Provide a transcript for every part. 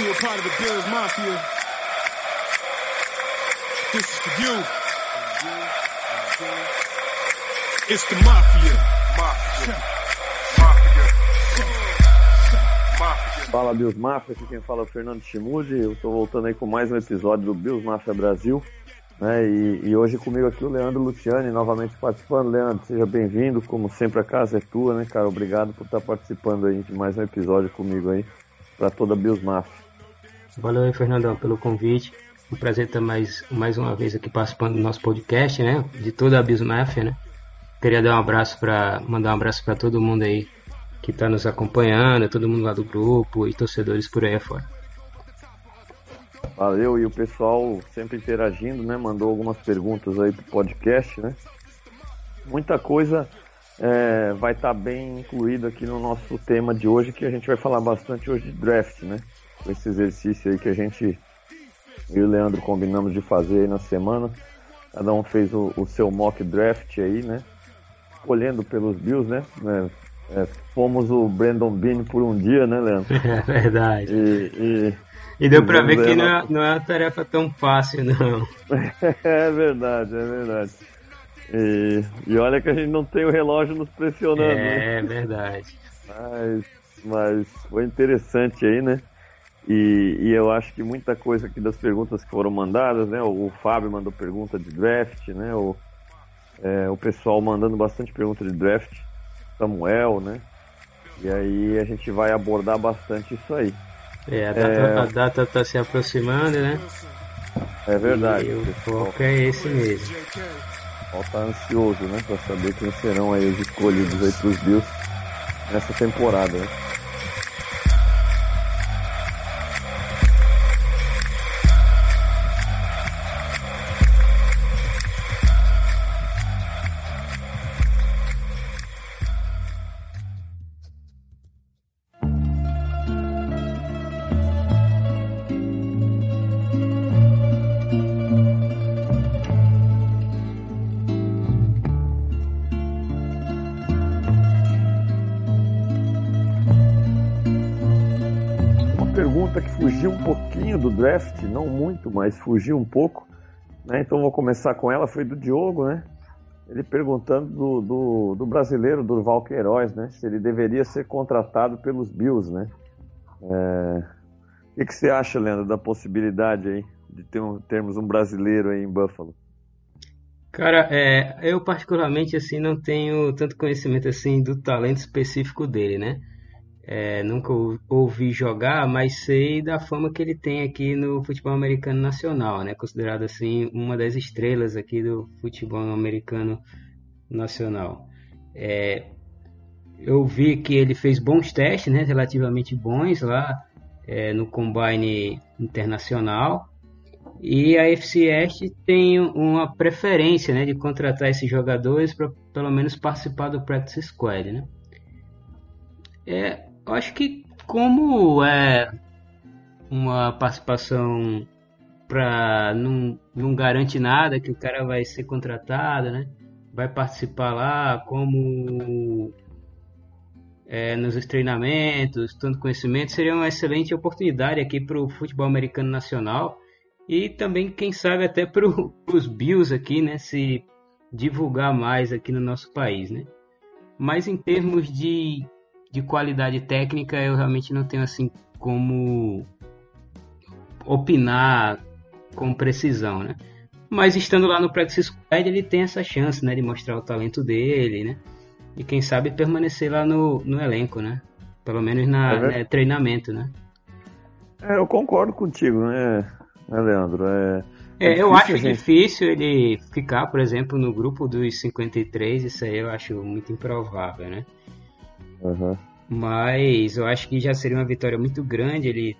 you're a part of the Bills Mafia, this is for you. It's the Mafia. Mafia. Mafia. Fala Bills Mafia, aqui quem fala é o Fernando Chimude. Eu tô voltando aí com mais um episódio do Bills Mafia Brasil. Né? E, e, hoje comigo aqui o Leandro Luciani, novamente participando. Leandro, seja bem-vindo. Como sempre, a casa é tua, né, cara? Obrigado por estar participando aí de mais um episódio comigo aí, para toda a Bills Mafia. Valeu aí, Fernandão, pelo convite. Um prazer estar mais, mais uma vez aqui participando do nosso podcast, né? De toda a Bills Mafia, né? Queria dar um abraço para mandar um abraço para todo mundo aí que está nos acompanhando, todo mundo lá do grupo e torcedores por aí afora. Valeu, e o pessoal sempre interagindo, né? Mandou algumas perguntas aí pro podcast, né? Muita coisa é, vai estar tá bem incluída aqui no nosso tema de hoje, que a gente vai falar bastante hoje de draft, né? Esse exercício aí que a gente eu e o Leandro combinamos de fazer aí na semana. Cada um fez o, o seu mock draft aí, né? Escolhendo pelos Bills, né? É, é, fomos o Brandon Bean por um dia, né, Leandro? É verdade. E, e e deu pra ver que não é, não é uma tarefa tão fácil, não. é verdade, é verdade. E, e olha que a gente não tem o relógio nos pressionando. É né? verdade. Mas, mas foi interessante aí, né? E, e, eu acho que muita coisa aqui das perguntas que foram mandadas, né? O, o Fábio mandou pergunta de draft, né? O, é, o pessoal mandando bastante pergunta de draft. Samuel, né? E aí a gente vai abordar bastante isso aí. É, a data, é... a data tá se aproximando, né? É verdade. E o foco é esse mesmo. O tá ansioso, né? Pra saber quem serão aí os escolhidos aí pros Bills nessa temporada, né? Não muito, mas fugiu um pouco. Né? Então vou começar com ela, foi do Diogo, né? Ele perguntando do, do, do brasileiro Durval Queiroz, né? Se ele deveria ser contratado pelos Bills, né? É... O que, que você acha, Leandro, da possibilidade aí de ter um, termos um brasileiro aí em Buffalo? Cara, é, eu particularmente assim não tenho tanto conhecimento assim do talento específico dele, né? É, nunca ouvi jogar, mas sei da fama que ele tem aqui no futebol americano nacional, né? Considerado assim uma das estrelas aqui do futebol americano nacional. É, eu vi que ele fez bons testes, né? Relativamente bons lá é, no combine internacional. E a FC Est tem uma preferência, né, de contratar esses jogadores para pelo menos participar do practice squad, né? É, eu acho que como é uma participação para não, não garante nada que o cara vai ser contratado, né? Vai participar lá como é, nos treinamentos, tanto conhecimento, seria uma excelente oportunidade aqui para o futebol americano nacional e também, quem sabe, até para os Bills aqui, né? Se divulgar mais aqui no nosso país, né? Mas em termos de de qualidade técnica eu realmente não tenho assim como opinar com precisão, né? Mas estando lá no Practice Squad, ele tem essa chance, né, de mostrar o talento dele, né? E quem sabe permanecer lá no, no elenco, né? Pelo menos na é né, treinamento, né? É, eu concordo contigo, né, né Leandro? É, é, é eu acho gente... difícil ele ficar, por exemplo, no grupo dos 53, isso aí eu acho muito improvável, né? Uhum. Mas eu acho que já seria uma vitória muito grande ele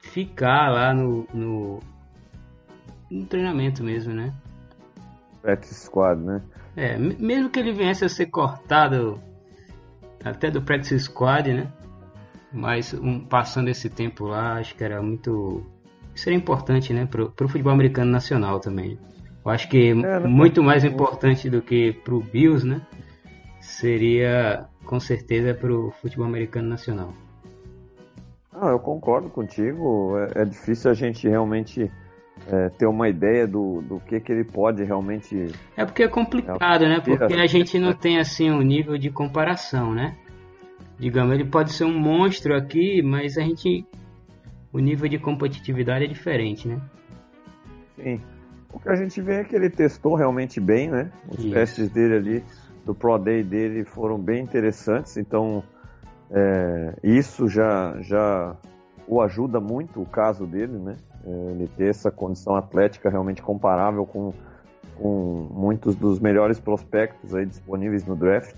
ficar lá no, no, no treinamento mesmo, né? Practice Squad, né? É, mesmo que ele viesse a ser cortado até do Practice Squad, né? Mas um, passando esse tempo lá, acho que era muito. Seria importante, né? Pro, pro futebol americano nacional também. Eu acho que é, muito mais importante do que pro Bills, né? Seria com certeza para o futebol americano nacional. Ah, eu concordo contigo. É, é difícil a gente realmente é, ter uma ideia do, do que, que ele pode realmente. É porque é complicado, né? Porque a gente não tem assim um nível de comparação, né? Digamos, ele pode ser um monstro aqui, mas a gente. O nível de competitividade é diferente, né? Sim. O que a gente vê é que ele testou realmente bem, né? Os Isso. testes dele ali, do Pro Day dele, foram bem interessantes, então é, isso já, já o ajuda muito, o caso dele, né? É, ele ter essa condição atlética realmente comparável com, com muitos dos melhores prospectos aí disponíveis no draft,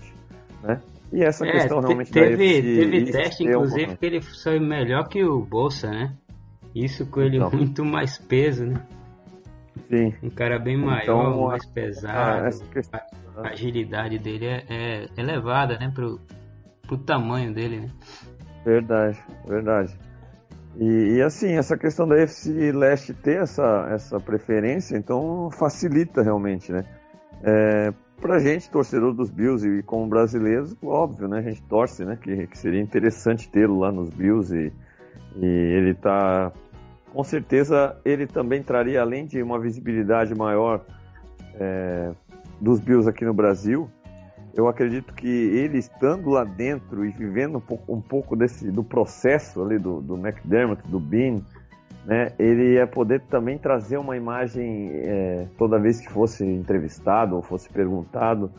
né? E essa é, questão realmente teve, da FC, Teve teste, inclusive, uma... que ele saiu melhor que o Bolsa, né? Isso com ele então, muito mais peso, né? Sim. Um cara bem maior, então, mais pesado. Questão, a agilidade dele é, é elevada, né? Pro, pro tamanho dele, né? Verdade, verdade. E, e, assim, essa questão da FC Leste ter essa, essa preferência, então facilita realmente, né? É, pra gente, torcedor dos Bills e como brasileiros, óbvio, né? A gente torce, né? Que, que seria interessante tê-lo lá nos Bills e, e ele tá... Com certeza, ele também traria, além de uma visibilidade maior é, dos Bills aqui no Brasil, eu acredito que ele estando lá dentro e vivendo um pouco, um pouco desse do processo ali do, do McDermott, do Bean, né, ele ia poder também trazer uma imagem é, toda vez que fosse entrevistado ou fosse perguntado,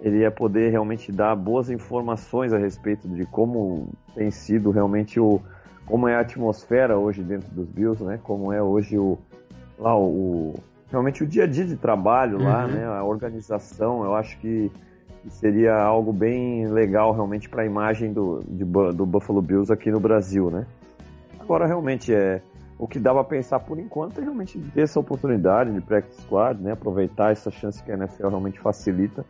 ele ia poder realmente dar boas informações a respeito de como tem sido realmente o como é a atmosfera hoje dentro dos Bills, né? Como é hoje o lá o, realmente o dia a dia de trabalho lá, uhum. né? A organização, eu acho que seria algo bem legal realmente para a imagem do, de, do Buffalo Bills aqui no Brasil, né? Agora realmente é o que dá para pensar por enquanto é realmente ter essa oportunidade de practice squad, né? Aproveitar essa chance que a NFL realmente facilita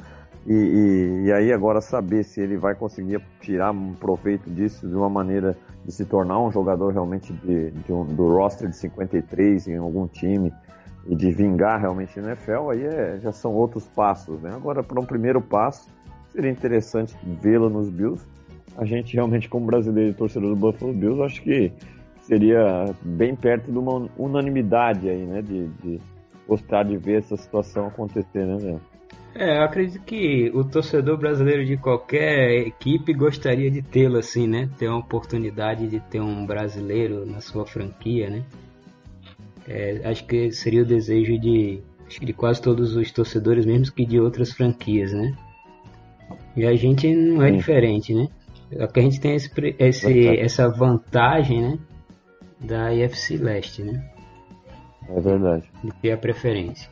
e, e, e, aí agora saber se ele vai conseguir tirar um proveito disso de uma maneira de se tornar um jogador realmente de, de um, do roster de 53 em algum time e de vingar realmente no NFL, aí é, já são outros passos, né? Agora, para um primeiro passo, seria interessante vê-lo nos Bills. A gente realmente, como brasileiro e torcedor do Buffalo Bills, acho que seria bem perto de uma unanimidade aí, né? De, de gostar de ver essa situação acontecer, né? É, eu acredito que o torcedor brasileiro de qualquer equipe gostaria de tê-lo assim, né? Ter uma oportunidade de ter um brasileiro na sua franquia, né? É, acho que seria o desejo de, de quase todos os torcedores, mesmo que de outras franquias, né? E a gente não é Sim. diferente, né? Só que a gente tem esse, esse, essa vantagem, né? Da IFC Leste, né? É verdade. De ter a preferência.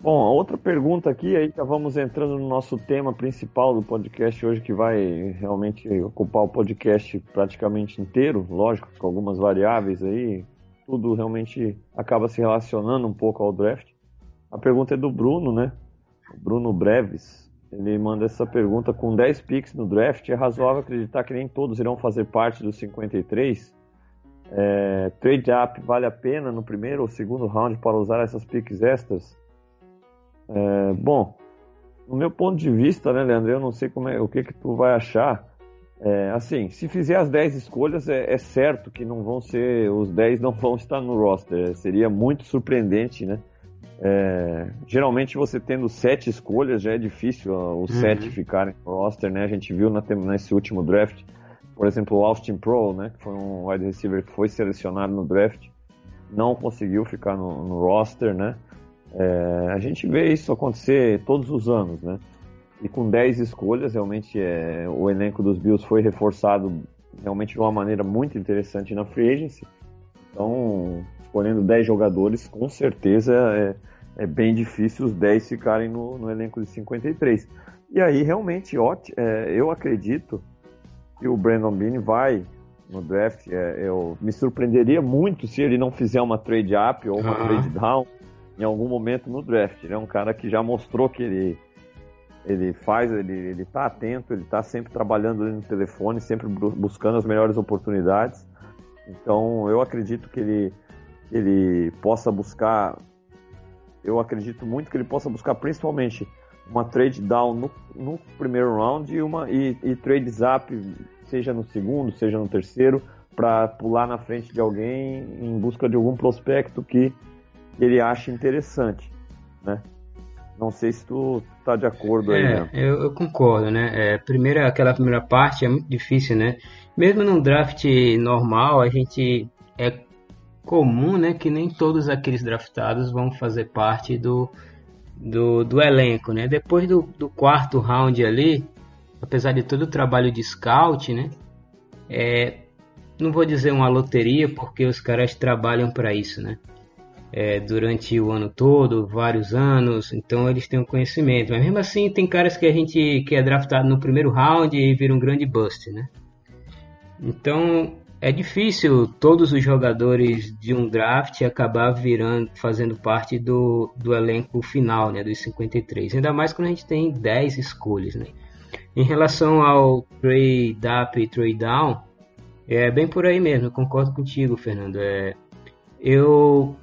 Bom, a outra pergunta aqui, aí já vamos entrando no nosso tema principal do podcast hoje, que vai realmente ocupar o podcast praticamente inteiro, lógico, com algumas variáveis aí, tudo realmente acaba se relacionando um pouco ao draft. A pergunta é do Bruno, né? Bruno Breves. Ele manda essa pergunta com 10 picks no draft. É razoável acreditar que nem todos irão fazer parte dos 53? É, trade up vale a pena no primeiro ou segundo round para usar essas picks extras? É, bom, no meu ponto de vista, né, Leandro? Eu não sei como é, o que, que tu vai achar. É, assim, se fizer as 10 escolhas, é, é, certo que não vão ser, os 10 não vão estar no roster. Seria muito surpreendente, né? É, geralmente você tendo 7 escolhas já é difícil os 7 uhum. ficarem no roster, né? A gente viu na, nesse último draft, por exemplo, o Austin Pro, né? Que foi um wide receiver que foi selecionado no draft, não conseguiu ficar no, no roster, né? É, a gente vê isso acontecer todos os anos, né? E com 10 escolhas, realmente é, o elenco dos Bills foi reforçado realmente de uma maneira muito interessante na free agency. Então, escolhendo 10 jogadores, com certeza é, é bem difícil os 10 ficarem no, no, elenco de 53. E aí, realmente, é, eu acredito que o Brandon Bean vai no draft. É, eu me surpreenderia muito se ele não fizer uma trade up ou uma uhum. trade down em algum momento no draft. Ele é um cara que já mostrou que ele ele faz, ele, ele tá atento, ele tá sempre trabalhando ali no telefone, sempre buscando as melhores oportunidades. Então eu acredito que ele, ele possa buscar, eu acredito muito que ele possa buscar principalmente uma trade down no, no primeiro round e, uma, e, e up seja no segundo, seja no terceiro, para pular na frente de alguém em busca de algum prospecto que ele acha interessante, né? Não sei se tu está de acordo aí, é, né? Eu, eu, concordo, né? É, primeira, aquela primeira parte é muito difícil, né? Mesmo num draft normal, a gente é comum, né, que nem todos aqueles draftados vão fazer parte do, do, do elenco, né? Depois do, do quarto round ali, apesar de todo o trabalho de scout, né? É, não vou dizer uma loteria, porque os caras trabalham para isso, né? É, durante o ano todo, vários anos, então eles têm um conhecimento. Mas mesmo assim, tem caras que a gente que é draftado no primeiro round e vira um grande bust, né? Então é difícil todos os jogadores de um draft acabar virando, fazendo parte do, do elenco final, né, dos 53. Ainda mais quando a gente tem 10 escolhas, né? Em relação ao trade up e trade down, é bem por aí mesmo, concordo contigo, Fernando. É, eu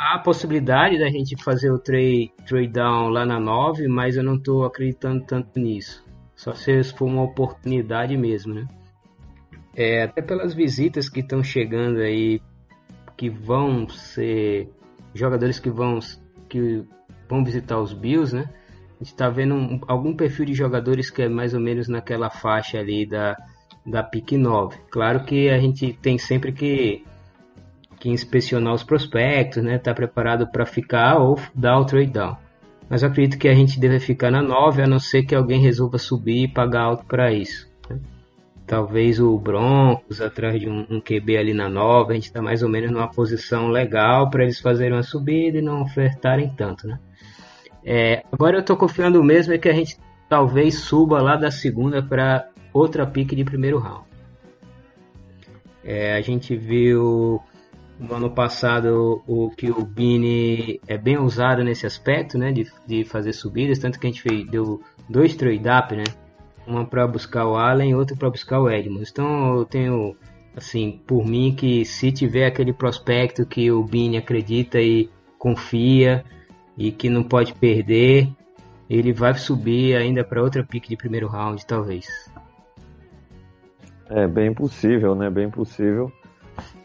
há a possibilidade da gente fazer o trade, trade down lá na 9, mas eu não estou acreditando tanto nisso. Só se for uma oportunidade mesmo, né? É, até pelas visitas que estão chegando aí, que vão ser jogadores que vão que vão visitar os Bills, né? A gente está vendo um, algum perfil de jogadores que é mais ou menos naquela faixa ali da da PIC 9. Claro que a gente tem sempre que, que inspecionar os prospectos, né? Tá preparado para ficar ou dar o trade down. Mas eu acredito que a gente deve ficar na 9, a não ser que alguém resolva subir e pagar alto para isso. Né? Talvez o Broncos atrás de um, um, QB ali na 9, a gente está mais ou menos numa posição legal para eles fazerem uma subida e não ofertarem tanto, né? É, agora eu estou confiando mesmo é que a gente talvez suba lá da segunda para outra pique de primeiro round. É, a gente viu no ano passado o que o Bini é bem usado nesse aspecto, né, de, de fazer subidas, tanto que a gente fez, deu dois trade-up, né, uma para buscar o Allen e outra para buscar o Edmonds. Então eu tenho, assim, por mim que se tiver aquele prospecto que o Bini acredita e confia e que não pode perder, ele vai subir ainda para outra pique de primeiro round, talvez. É bem possível, né? Bem possível.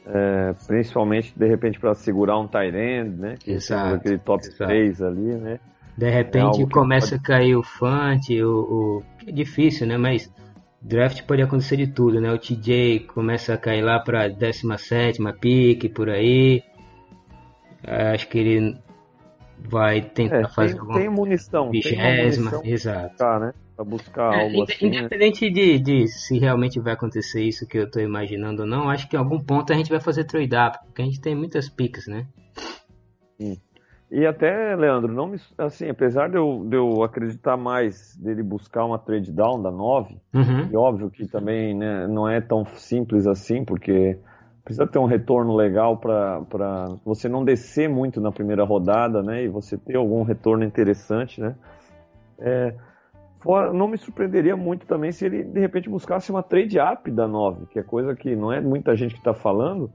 É, principalmente, de repente, para segurar um tight end, né? Que exato, aquele top exato. 3 ali, né? De repente é começa pode... a cair o Fante, o, o... É difícil, né? Mas draft pode acontecer de tudo, né? O TJ começa a cair lá para 17 pique, por aí. Acho que ele vai tentar é, fazer tem, alguma... tem munição, vigésima, exato. Tá, né? Para buscar é, algo assim. Né? Independente de, de, se realmente vai acontecer isso que eu estou imaginando ou não, acho que em algum ponto a gente vai fazer trade up, porque a gente tem muitas picks, né? Sim. E até, Leandro, não me, assim, apesar de eu, de eu acreditar mais dele buscar uma trade down da 9, uhum. e óbvio que também né, não é tão simples assim, porque precisa ter um retorno legal para você não descer muito na primeira rodada, né? E você ter algum retorno interessante, né? É, Fora, não me surpreenderia muito também se ele de repente buscasse uma trade up da 9, que é coisa que não é muita gente que está falando,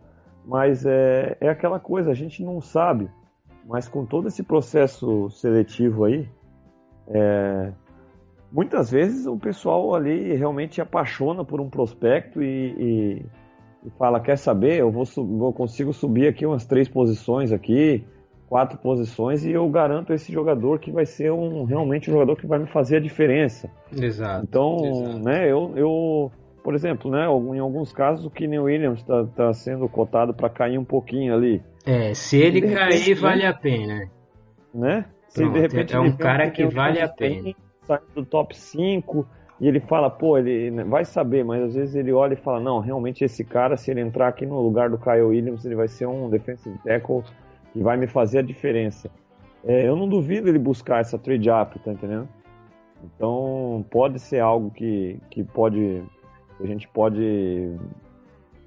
mas é, é aquela coisa, a gente não sabe. Mas com todo esse processo seletivo aí, é, muitas vezes o pessoal ali realmente apaixona por um prospecto e, e, e fala, quer saber, eu vou, eu consigo subir aqui umas três posições aqui, quatro posições e eu garanto esse jogador que vai ser um realmente um jogador que vai me fazer a diferença. Exato. Então, exato. né, eu, eu, por exemplo, né, em alguns casos o Kenny Williams está tá sendo cotado para cair um pouquinho ali. É, se ele de cair repente, vale a pena. Né? Se Pronto, de repente é um cara que vale a pena. Sai do top 5 e ele fala, pô, ele vai saber, mas às vezes ele olha e fala, não, realmente esse cara, se ele entrar aqui no lugar do Kyle Williams, ele vai ser um defensive tackle que vai me fazer a diferença. É, eu não duvido ele buscar essa trade up, tá entendendo? Então pode ser algo que, que pode a gente pode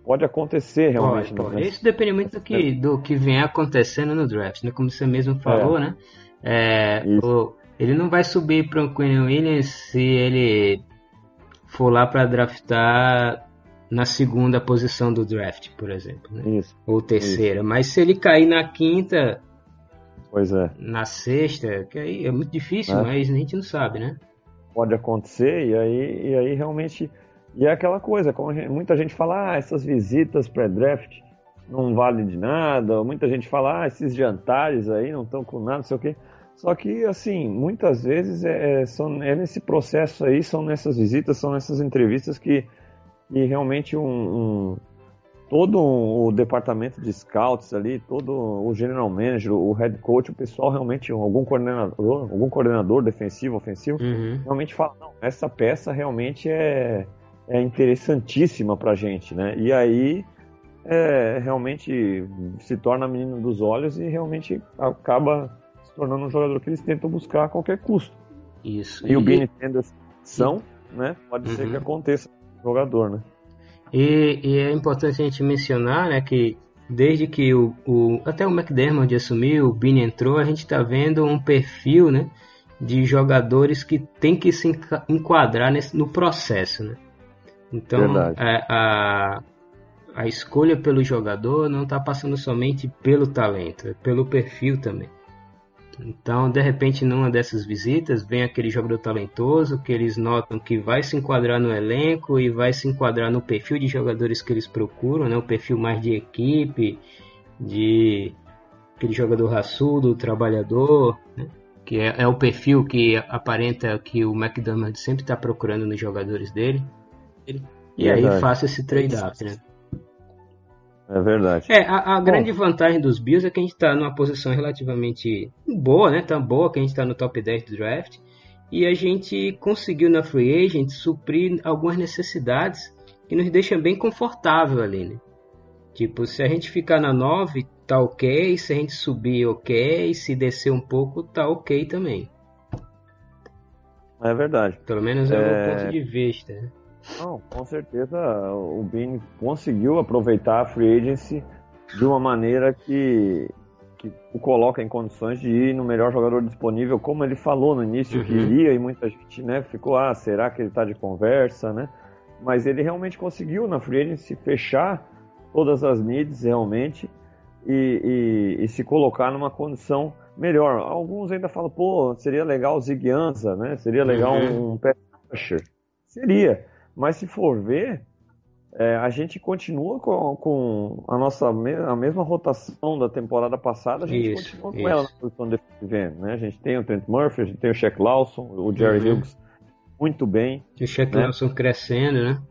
pode acontecer realmente. Pode, pode. Isso depende muito do que do que vem acontecendo no draft, né? Como você mesmo falou, é. né? É, o, ele não vai subir para o Quinn Williams se ele for lá para draftar na segunda posição do draft, por exemplo. Né? Isso. Ou terceira. Isso. Mas se ele cair na quinta. Pois é. Na sexta, que aí é muito difícil, é. mas a gente não sabe, né? Pode acontecer, e aí, e aí realmente E é aquela coisa, como gente, muita gente fala, ah, essas visitas pré-draft não valem de nada, muita gente fala, ah, esses jantares aí não estão com nada, não sei o quê. Só que, assim, muitas vezes é, é, são, é nesse processo aí, são nessas visitas, são nessas entrevistas que, que realmente um, um todo o departamento de scouts ali, todo o general manager, o head coach, o pessoal realmente, algum coordenador, algum coordenador defensivo, ofensivo, uhum. realmente fala, não, essa peça realmente é, é interessantíssima pra gente, né? E aí é, realmente se torna menino dos olhos e realmente acaba se tornando um jogador que eles tentam buscar a qualquer custo. Isso. E, e... o Benny Tenders são, né? Pode uhum. ser que uhum. aconteça jogador, né? E, e, é importante a gente mencionar, né, que desde que o, o até o McDermott assumiu, o Bini entrou, a gente está vendo um perfil, né, de jogadores que tem que se enquadrar nesse, no processo, né? Então, a, é, a, a escolha pelo jogador não está passando somente pelo talento, é pelo perfil também. Então, de repente, numa dessas visitas, vem aquele jogador talentoso que eles notam que vai se enquadrar no elenco e vai se enquadrar no perfil de jogadores que eles procuram, né? o perfil mais de equipe, de aquele jogador raçudo, trabalhador, né? que é, é, o perfil que aparenta que o McDonald sempre está procurando nos jogadores dele. E aí faça esse trade-up, né? É verdade. É, a, a grande vantagem dos Bills é que a gente está numa posição relativamente boa, né? Tão boa que a gente está no top 10 do draft. E a gente conseguiu na Free Agent suprir algumas necessidades que nos deixam bem confortável ali, né? Tipo, se a gente ficar na 9, tá ok. Se a gente subir, ok. Se descer um pouco, tá ok também. É verdade. Pelo menos é, é... o meu ponto de vista. Não, com certeza o Bini conseguiu aproveitar a free agency de uma maneira que, que o coloca em condições de ir no melhor jogador disponível, como ele falou no início uhum. que iria, e muita gente né, ficou, ah, será que ele está de conversa, né? Mas ele realmente conseguiu na free agency fechar todas as needs realmente e, e, e se colocar numa condição melhor. Alguns ainda falam, pô, seria legal o Ziguianza, né? Seria legal uhum. um, um pass rusher. Seria. Mas se for ver, é, a gente continua com, com, a nossa a mesma rotação da temporada passada, a gente isso, continua com isso. ela na posição defensiva, né? A gente tem o Trent Murphy, a gente tem o Shaq Lawson, o Jerry uhum. Hughes muito bem. E o Shaq né? Lawson crescendo, né?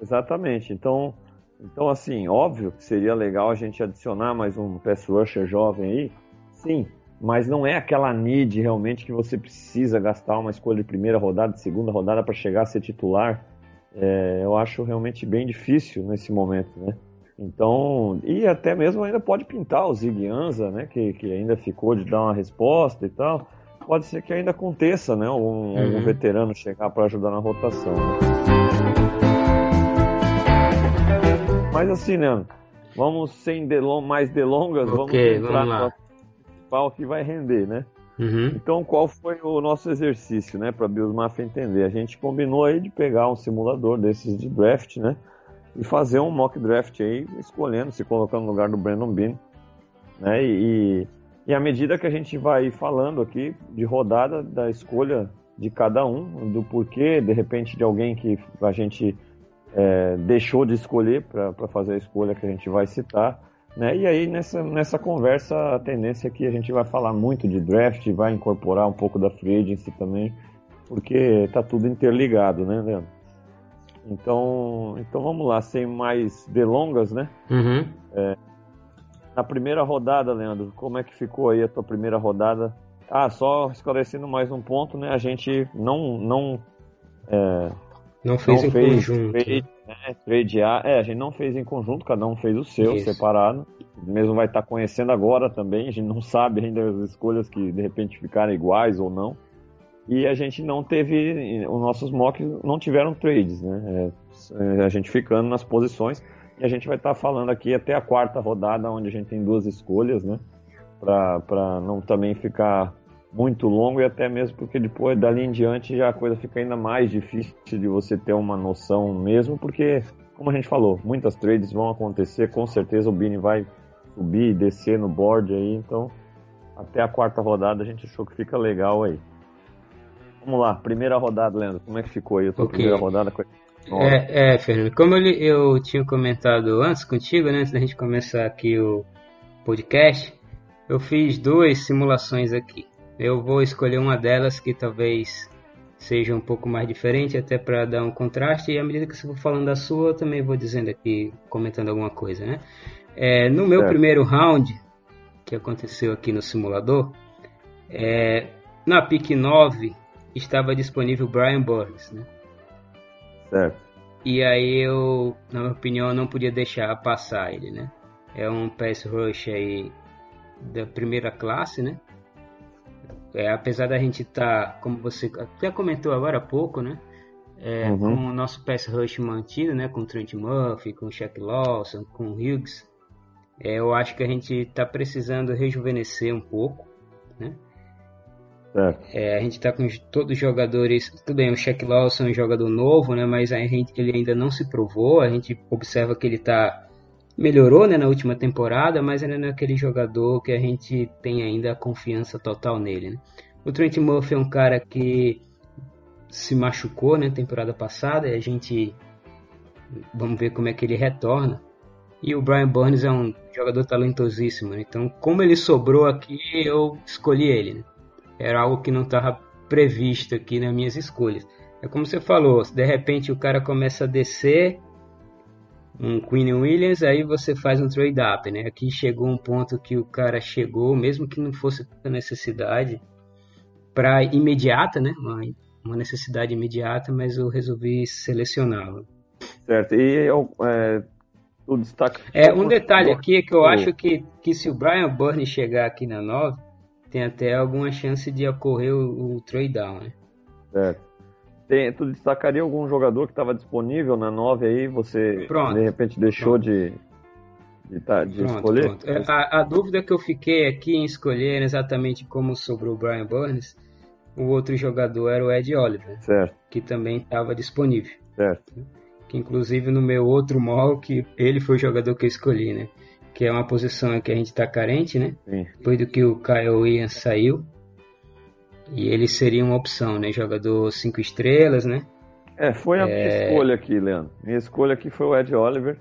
Exatamente. Então, então, assim, óbvio que seria legal a gente adicionar mais um pass rusher jovem aí, sim, mas não é aquela need realmente que você precisa gastar uma escolha de primeira rodada, de segunda rodada para chegar a ser titular é, eu acho realmente bem difícil nesse momento, né? Então, e até mesmo ainda pode pintar o Ziguianza, né? Que, que ainda ficou de dar uma resposta e tal. Pode ser que ainda aconteça, né? Um, uhum. um veterano chegar para ajudar na rotação. Né? Mas assim, né? Vamos sem delon mais delongas, okay, vamos entrar vamos no principal que vai render, né? Uhum. Então, qual foi o nosso exercício, né, para Bills Mafia entender? A gente combinou aí de pegar um simulador desses de draft, né, e fazer um mock draft aí, escolhendo, se colocando no lugar do Brandon Bean, né, e, e à medida que a gente vai falando aqui de rodada da escolha de cada um, do porquê, de repente, de alguém que a gente é, deixou de escolher para fazer a escolha que a gente vai citar, né? E aí, nessa, nessa conversa, a tendência é que a gente vai falar muito de draft, vai incorporar um pouco da free agency também, porque tá tudo interligado, né, Leandro? Então, então vamos lá, sem mais delongas, né? Uhum. É, na primeira rodada, Leandro, como é que ficou aí a tua primeira rodada? Ah, só esclarecendo mais um ponto, né? A gente não não é, não fez não em fez conjunto. Trade, né, tradear. É, a gente não fez em conjunto, cada um fez o seu, Isso. separado. Mesmo vai estar conhecendo agora também, a gente não sabe ainda as escolhas que de repente ficaram iguais ou não. E a gente não teve, os nossos mocks não tiveram trades, né? É, a gente ficando nas posições. E a gente vai estar falando aqui até a quarta rodada, onde a gente tem duas escolhas, né? Para não também ficar muito longo e até mesmo porque depois dali em diante já a coisa fica ainda mais difícil de você ter uma noção mesmo, porque como a gente falou, muitas trades vão acontecer, com certeza o Bini vai subir e descer no board aí, então até a quarta rodada a gente achou que fica legal aí. Vamos lá, primeira rodada, Leandro, como é que ficou aí a okay. primeira rodada? É, é, Fernando, como eu, eu tinha comentado antes contigo, né, antes da gente começar aqui o podcast, eu fiz duas simulações aqui. Eu vou escolher uma delas que talvez seja um pouco mais diferente, até para dar um contraste, e à medida que você for falando da sua, eu também vou dizendo aqui, comentando alguma coisa, né? É, no meu primeiro round, que aconteceu aqui no simulador, é, na pick 9 estava disponível Brian Burns, né? Certo. E aí eu, na minha opinião, não podia deixar passar ele, né? É um pass rush aí da primeira classe, né? É, apesar da gente estar, tá, como você até comentou agora há pouco, né? É, uhum. Com o nosso pass rush mantido, né? Com Trent Murphy, com Shaq Lawson, com Hughes. É, eu acho que a gente está precisando rejuvenescer um pouco, né? É, a gente está com todos os jogadores, tudo bem, o Shaq Lawson é um jogador novo, né, mas a gente, ele ainda não se provou, a gente observa que ele tá, melhorou né, na última temporada, mas ainda não é aquele jogador que a gente tem ainda a confiança total nele. Né. O Trent Murphy é um cara que se machucou na né, temporada passada e a gente vamos ver como é que ele retorna. E o Brian Burns é um jogador talentosíssimo, né? então como ele sobrou aqui, eu escolhi ele. Né? era algo que não estava previsto aqui nas minhas escolhas. É como você falou, de repente o cara começa a descer um Queen Williams, aí você faz um trade up, né? Aqui chegou um ponto que o cara chegou, mesmo que não fosse a necessidade para imediata, né? Uma, uma, necessidade imediata, mas eu resolvi selecioná-lo. Certo. E eu, é, o destaque. É um detalhe aqui é que eu acho que, que se o Brian Burns chegar aqui na 9 tem até alguma chance de ocorrer o, o trade down, né? É. Tem, tu destacaria algum jogador que estava disponível na 9 aí, você pronto, de repente deixou pronto. de, de, tá, de pronto, escolher? É, a, a, dúvida que eu fiquei aqui em escolher exatamente como sobrou o Brian Burns, o outro jogador era o Ed Oliver, certo. que também estava disponível. Certo. Que inclusive no meu outro mock, ele foi o jogador que eu escolhi, né? que é uma posição que a gente está carente, né? Sim. Depois do que o Kyle Williams saiu. E ele seria uma opção, né? Jogador 5 estrelas, né? É, foi a é... minha escolha aqui, Leandro. Minha escolha aqui foi o Ed Oliver,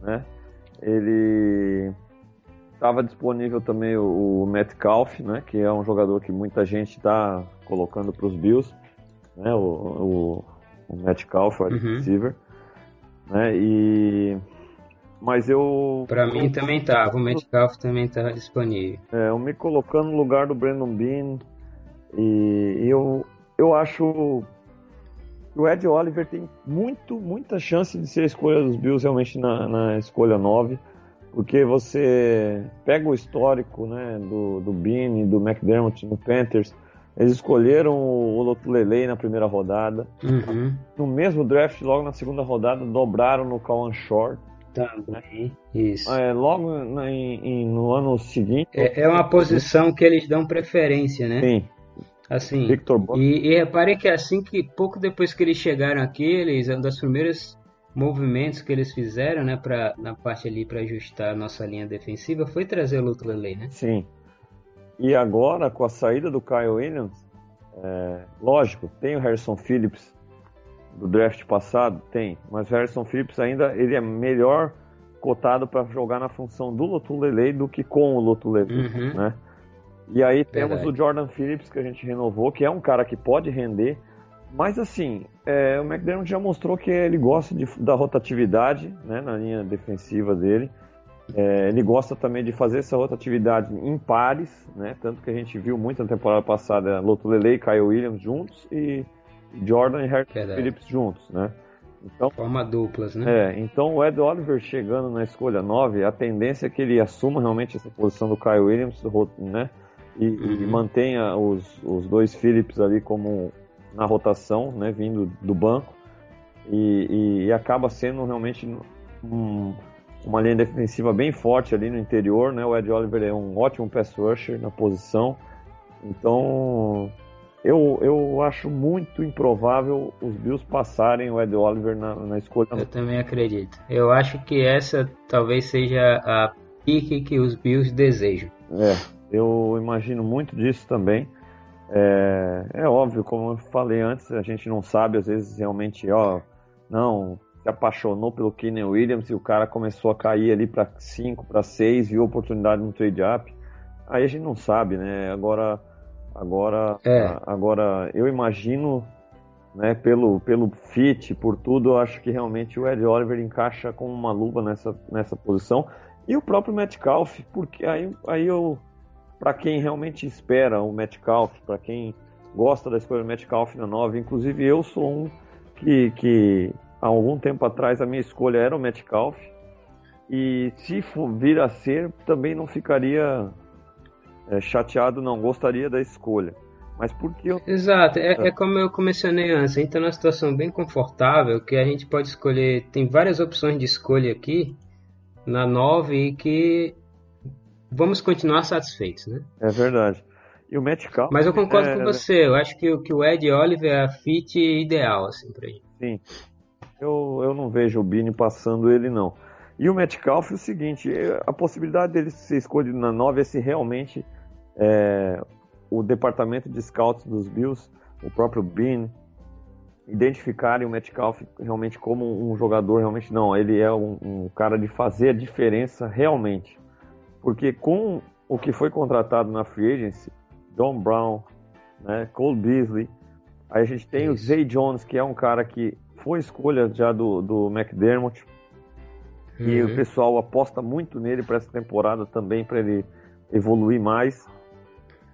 né? Ele estava disponível também o, o Metcalf, né? Que é um jogador que muita gente está colocando para os Bills, né? O, o, o Metcalf, o uhum. receiver, né? E mas eu. Para mim também tava, o Metcalf também tava disponível. É, eu me colocando no lugar do Brandon Bean. E eu, eu acho que o Ed Oliver tem muito, muita chance de ser a escolha dos Bills realmente na, na escolha 9. Porque você pega o histórico né, do, do Bean do McDermott no Panthers. Eles escolheram o Lotulelei na primeira rodada. Uhum. No mesmo draft, logo na segunda rodada, dobraram no Kawan Short. Também, isso. É, logo na, em, no ano seguinte. É, é, uma posição que eles dão preferência, né? Sim. Assim. Victor e, e repare que assim que pouco depois que eles chegaram aqui, eles um dos primeiros movimentos que eles fizeram, né, para na parte ali para ajustar a nossa linha defensiva foi trazer o Luto Lele, né? Sim. E agora com a saída do Kyle Williams, é, lógico, tem o Harrison Phillips do draft passado? Tem, mas o Harrison Phillips ainda ele é melhor cotado para jogar na função do Lotulele do que com o Lotulele, uhum. né? E aí temos Verdade. o Jordan Phillips que a gente renovou, que é um cara que pode render, mas assim, é, o McDermott já mostrou que ele gosta de, da rotatividade né, na linha defensiva dele. É, ele gosta também de fazer essa rotatividade em pares, né? Tanto que a gente viu muito na temporada passada Lotulele e Kyle Williams juntos e Jordan e Harrison Phillips juntos, né? Então, Forma duplas, né? É, então o Ed Oliver chegando na escolha 9, a tendência é que ele assuma realmente essa posição do Kyle Williams, né? E, uhum. e mantenha os, os dois Phillips ali como na rotação, né? Vindo do banco. E, e, e acaba sendo realmente um, uma linha defensiva bem forte ali no interior, né? O Ed Oliver é um ótimo pass rusher na posição. Então, eu, eu acho muito improvável os Bills passarem o Ed Oliver na, na escolha. Eu também acredito. Eu acho que essa talvez seja a pique que os Bills desejam. É, eu imagino muito disso também. É, é óbvio, como eu falei antes, a gente não sabe, às vezes realmente, ó, não, se apaixonou pelo Kenny Williams e o cara começou a cair ali para 5, para 6, viu oportunidade no trade up. Aí a gente não sabe, né? Agora, agora, É. agora eu imagino, né? Pelo, pelo fit, por tudo, eu acho que realmente o Ed Oliver encaixa como uma luva nessa, nessa posição e o próprio Metcalf, porque aí, aí eu, para quem realmente espera o Metcalf, para quem gosta da escolha do Metcalf na 9, inclusive eu sou um que, que há algum tempo atrás a minha escolha era o Metcalf. E se for vir a ser, também não ficaria é, chateado, não gostaria da escolha. Mas porque eu. Exato, é, é como eu mencionei antes, a gente está numa situação bem confortável que a gente pode escolher, tem várias opções de escolha aqui na 9 e que vamos continuar satisfeitos, né? É verdade. E o Metcalf. Mas eu concordo é, com você, eu acho que, o- que o Ed Oliver é a fit ideal, assim, pra gente. Sim. Eu, eu não vejo o Bini passando ele, não. E o Metcalf é o seguinte: é, a possibilidade dele ser escolhido na 9 é se realmente é, o departamento de scouts dos Bills, o próprio Bean, identificarem o Metcalf realmente como um jogador, realmente não, ele é um, um cara de fazer a diferença realmente. Porque com o que foi contratado na Free Agency, John Brown, né, Cole Beasley, aí a gente tem o Isso. Zay Jones, que é um cara que foi escolha já do, do McDermott, e Uhum. o pessoal aposta muito nele para essa temporada também, para ele evoluir mais.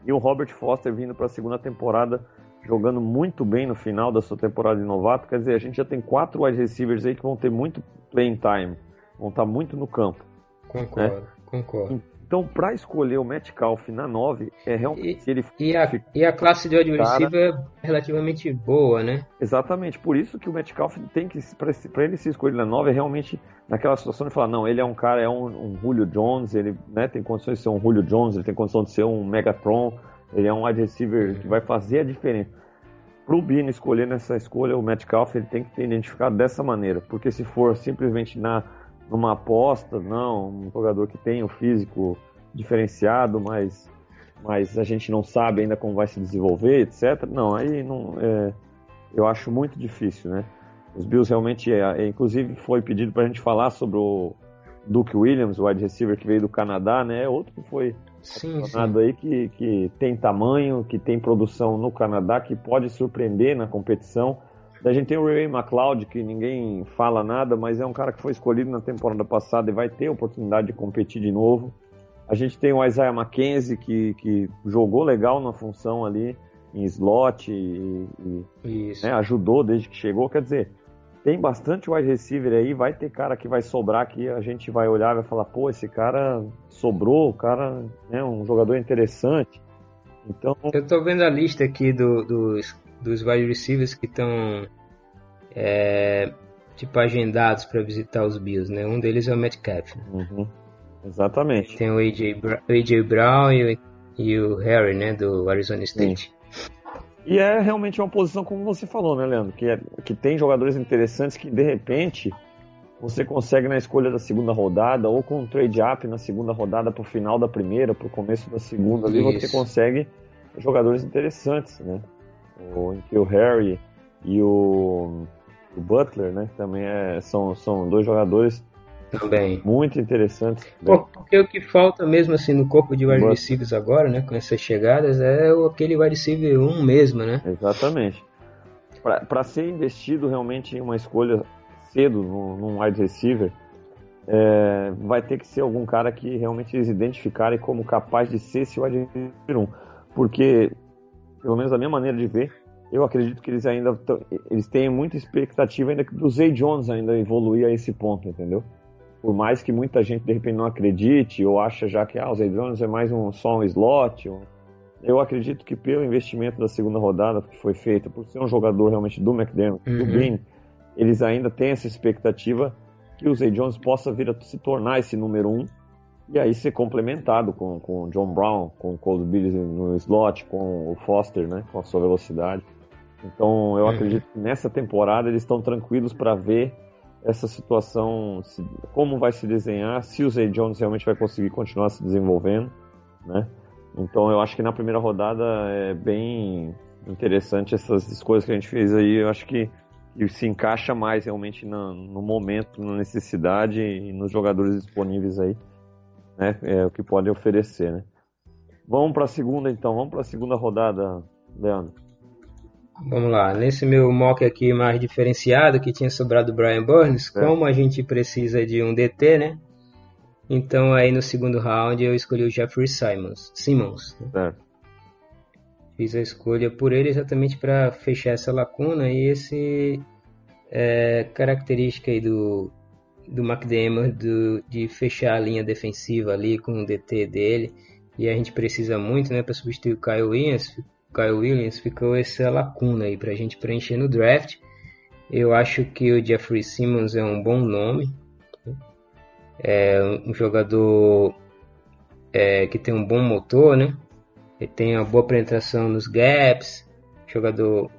E o Robert Foster vindo para a segunda temporada, jogando muito bem no final da sua temporada de novato. Quer dizer, a gente já tem quatro wide receivers aí que vão ter muito playing time, vão estar muito no campo. Concordo, concordo. Então, para escolher o Metcalf na 9, é realmente se ele E a, e a classe de wide receiver é relativamente boa, né? Exatamente, por isso que o Metcalf tem que, para ele se escolher na 9, é realmente naquela situação de falar, não, ele é um cara, é um, um Julio Jones, ele né, tem condições de ser um Julio Jones, ele tem condição de ser um Megatron, ele é um wide receiver que vai fazer a diferença. Pro Bino escolher nessa escolha, o Metcalf ele tem que ser identificado dessa maneira, porque se for simplesmente na numa aposta, não, um jogador que tem o físico diferenciado, mas, mas a gente não sabe ainda como vai se desenvolver, etc. Não, aí não, é, eu acho muito difícil, né? Os Bills realmente, é, é, inclusive foi pedido para a gente falar sobre o Duke Williams, o wide receiver que veio do Canadá, né? Outro que foi Sim, aí que, que tem tamanho, que tem produção no Canadá, que pode surpreender na competição. A gente tem o Ray McLeod, que ninguém fala nada, mas é um cara que foi escolhido na temporada passada e vai ter a oportunidade de competir de novo. A gente tem o Isaiah McKenzie, que, que jogou legal na função ali, em slot, e, e né, ajudou desde que chegou. Quer dizer, tem bastante wide receiver aí, vai ter cara que vai sobrar que a gente vai olhar e vai falar, pô, esse cara sobrou, o cara é um jogador interessante. Então, Eu tô vendo a lista aqui do- dos, dos wide receivers que estão tipo agendados para visitar os Bills, né? Um deles é o Metcalf. né? uhum, exatamente. Tem o AJ, Bra- AJ Brown e o, e o Harry, né? Do Arizona State. E é realmente uma posição como você falou, né, Leandro? Que, é- que tem jogadores interessantes que de repente você consegue na escolha da segunda rodada ou com um trade up na segunda rodada para o final da primeira, para o começo da segunda, ali você Isso. consegue jogadores interessantes, né? O, em que o Harry e o, o Butler, né? Que também é, são, são dois jogadores Também. muito interessantes. Pô, porque o que falta mesmo assim no corpo de wide receivers agora, né? Com essas chegadas, é aquele wide receiver 1 mesmo, né? Exatamente. Para ser investido realmente em uma escolha cedo num, num wide receiver, é, vai ter que ser algum cara que realmente eles identificarem como capaz de ser esse wide receiver 1. Porque, pelo menos a minha maneira de ver, eu acredito que eles ainda tão- eles têm muita expectativa ainda do Zay Jones ainda evoluir a esse ponto, entendeu? Por mais que muita gente de repente não acredite ou acha já que ah, o Zay Jones é mais um só um slot, ou- eu acredito que pelo investimento da segunda rodada que foi feito, por ser um jogador realmente do McDermott, do Uhum. Bean, eles ainda têm essa expectativa que o Zay Jones possa vir a se tornar esse número um e aí ser complementado com, com o John Brown, com o Cole Billy no slot, com o Foster, né, com a sua velocidade. Então eu Uhum. acredito que nessa temporada eles estão tranquilos para ver essa situação, se- como vai se desenhar, se o Zay Jones realmente vai conseguir continuar se desenvolvendo, né? Então eu acho que na primeira rodada é bem interessante essas escolhas que a gente fez aí. Eu acho que que se encaixa mais realmente no, no momento, na necessidade e nos jogadores disponíveis aí, né? É o que pode oferecer, né? Vamos para a segunda então, vamos para a segunda rodada, Leandro. Vamos lá, nesse meu mock aqui mais diferenciado, que tinha sobrado o Brian Burns, é. como a gente precisa de um DT, né? Então aí no segundo round eu escolhi o Jeffrey Simons. Simmons. Né? Fiz a escolha por ele exatamente para fechar essa lacuna e esse é, característica aí do, do McDermott do, de fechar a linha defensiva ali com o DT dele. E a gente precisa muito né, para substituir o Kyle Williams. Kyle Williams ficou essa lacuna aí para a gente preencher no draft. Eu acho que o Jeffrey Simmons é um bom nome é um jogador é, que tem um bom motor, né? Ele tem uma boa penetração nos gaps, jogador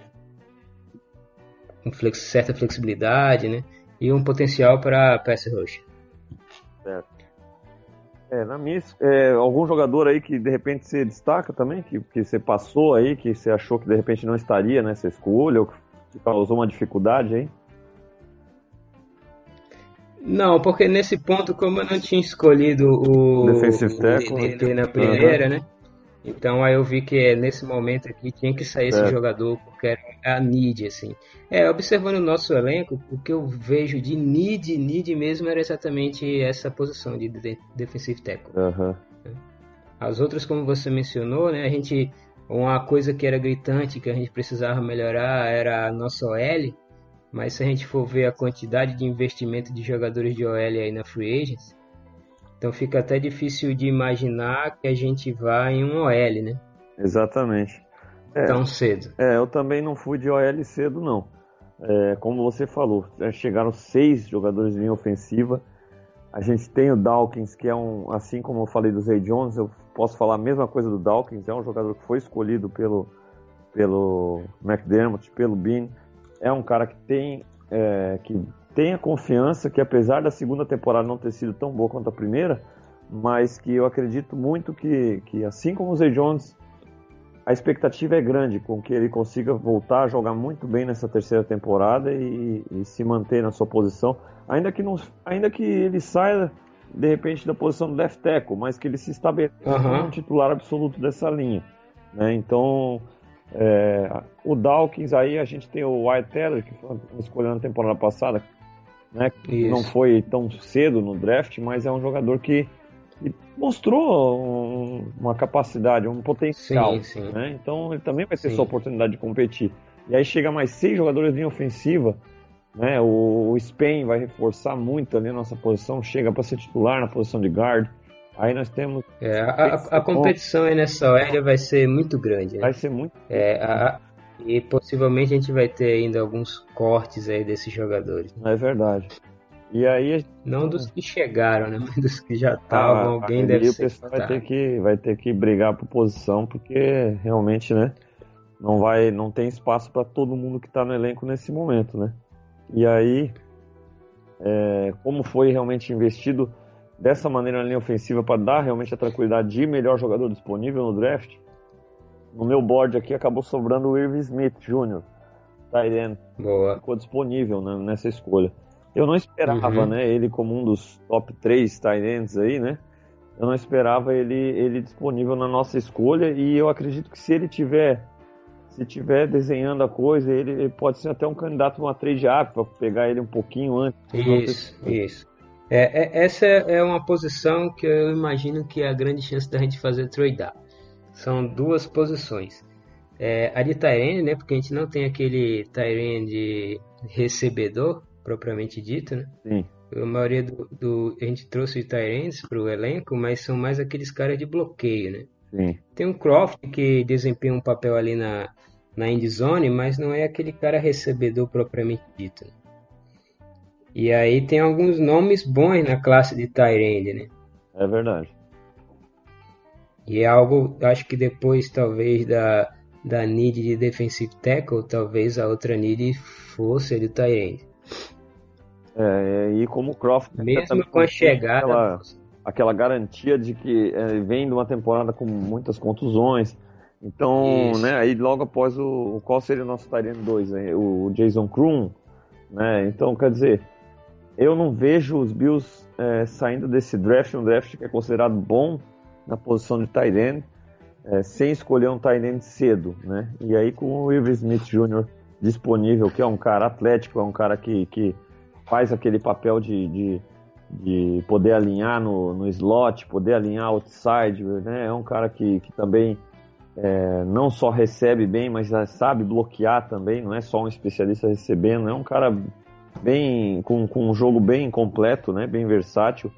com flex, certa flexibilidade, né? E um potencial para pass rush. Certo. É, na minha, é, algum jogador aí que de repente se destaca também, que, que você passou aí, que você achou que de repente não estaria nessa escolha, ou que causou uma dificuldade aí? Não, porque nesse ponto, como eu não tinha escolhido o Defensive tackle na primeira, uhum. né? Então aí eu vi que nesse momento aqui tinha que sair esse jogador, porque era a need, assim. É, observando o nosso elenco, o que eu vejo de need, need mesmo era exatamente essa posição de defensive tackle. Uhum. As outras, como você mencionou, né? A gente. Uma coisa que era gritante, que a gente precisava melhorar, era a nossa OL mas se a gente for ver a quantidade de investimento de jogadores de OL aí na Free Agents, então fica até difícil de imaginar que a gente vá em um OL, né? Exatamente. É, Tão cedo. É, eu também não fui de OL cedo, não. É, como você falou, chegaram seis jogadores de linha ofensiva. A gente tem o Dawkins, que é um, assim como eu falei do Zay Jones, eu posso falar a mesma coisa do Dawkins, é um jogador que foi escolhido pelo, pelo McDermott, pelo Bean é um cara que tem é, que tem a confiança que apesar da segunda temporada não ter sido tão boa quanto a primeira, mas que eu acredito muito que, que assim como o Zay Jones, a expectativa é grande com que ele consiga voltar a jogar muito bem nessa terceira temporada e, e se manter na sua posição, ainda que, não, ainda que ele saia de repente da posição do left tackle, mas que ele se estabeleça uhum. como um titular absoluto dessa linha. Né? Então, é, o Dawkins aí, a gente tem o White Teller, que foi escolhido na temporada passada, né? Que não foi tão cedo no draft, mas é um jogador que, que mostrou um, uma capacidade, um potencial. Sim, sim. Né? Então ele também vai ter sim. sua oportunidade de competir. E aí chega mais seis jogadores de linha ofensiva. Né? O, o Spain vai reforçar muito ali a nossa posição, chega para ser titular na posição de guard. Aí nós temos. É, a, a, competição aí nessa área vai ser muito grande. Né? Vai ser muito. É, a, e possivelmente a gente vai ter ainda alguns cortes aí desses jogadores. É verdade. E aí. Não dos que chegaram, né? Mas dos que já estavam. Ah, alguém deve ser. O pessoal vai ter, que, vai ter que brigar por posição, porque realmente, né? Não, vai, não tem espaço para todo mundo que está no elenco nesse momento, né? E aí, é, como foi realmente investido dessa maneira na linha ofensiva para dar realmente a tranquilidade de melhor jogador disponível no draft, no meu board aqui acabou sobrando o Irving Smith Jr., Tyrion. Boa. Ficou disponível né, nessa escolha. Eu não esperava, uhum. né, ele como um dos top 3 Tyrants aí, né? Eu não esperava ele, ele disponível na nossa escolha e eu acredito que se ele tiver se tiver desenhando a coisa, ele, ele pode ser até um candidato a uma trade up para pegar ele um pouquinho antes. Isso, isso. É, é, essa é uma posição que eu imagino que é a grande chance da gente fazer trade-up. São duas posições. É, a de Tyrene, né? Porque a gente não tem aquele Tyrene de recebedor, propriamente dito, né? Sim. A maioria do, do a gente trouxe Tyrenes para o elenco, mas são mais aqueles caras de bloqueio, né? Sim. Tem um Croft que desempenha um papel ali na, na endzone, mas não é aquele cara recebedor propriamente dito. Né? E aí tem alguns nomes bons na classe de Tyrande, né? É verdade. E é algo, acho que depois talvez da, da need de defensive tackle, talvez a outra need fosse a de Tyrande. É, e como o Croft... Mesmo com a chegada... Aquela, aquela garantia de que é, vem de uma temporada com muitas contusões, então, Isso. né, aí logo após o... Qual seria o nosso Tyrande 2? O Jason Krum né? Então, quer dizer, eu não vejo os Bills é, saindo desse draft, um draft que é considerado bom na posição de tight end, é, sem escolher um tight end cedo, né? E aí com o Will Smith Jr. disponível, que é um cara atlético, é um cara que, que faz aquele papel de, de, de poder alinhar no, no slot, poder alinhar outside, né? É um cara que, que também é, não só recebe bem, mas sabe bloquear também, não é só um especialista recebendo, é um cara bem com, com um jogo bem completo, né? Bem versátil.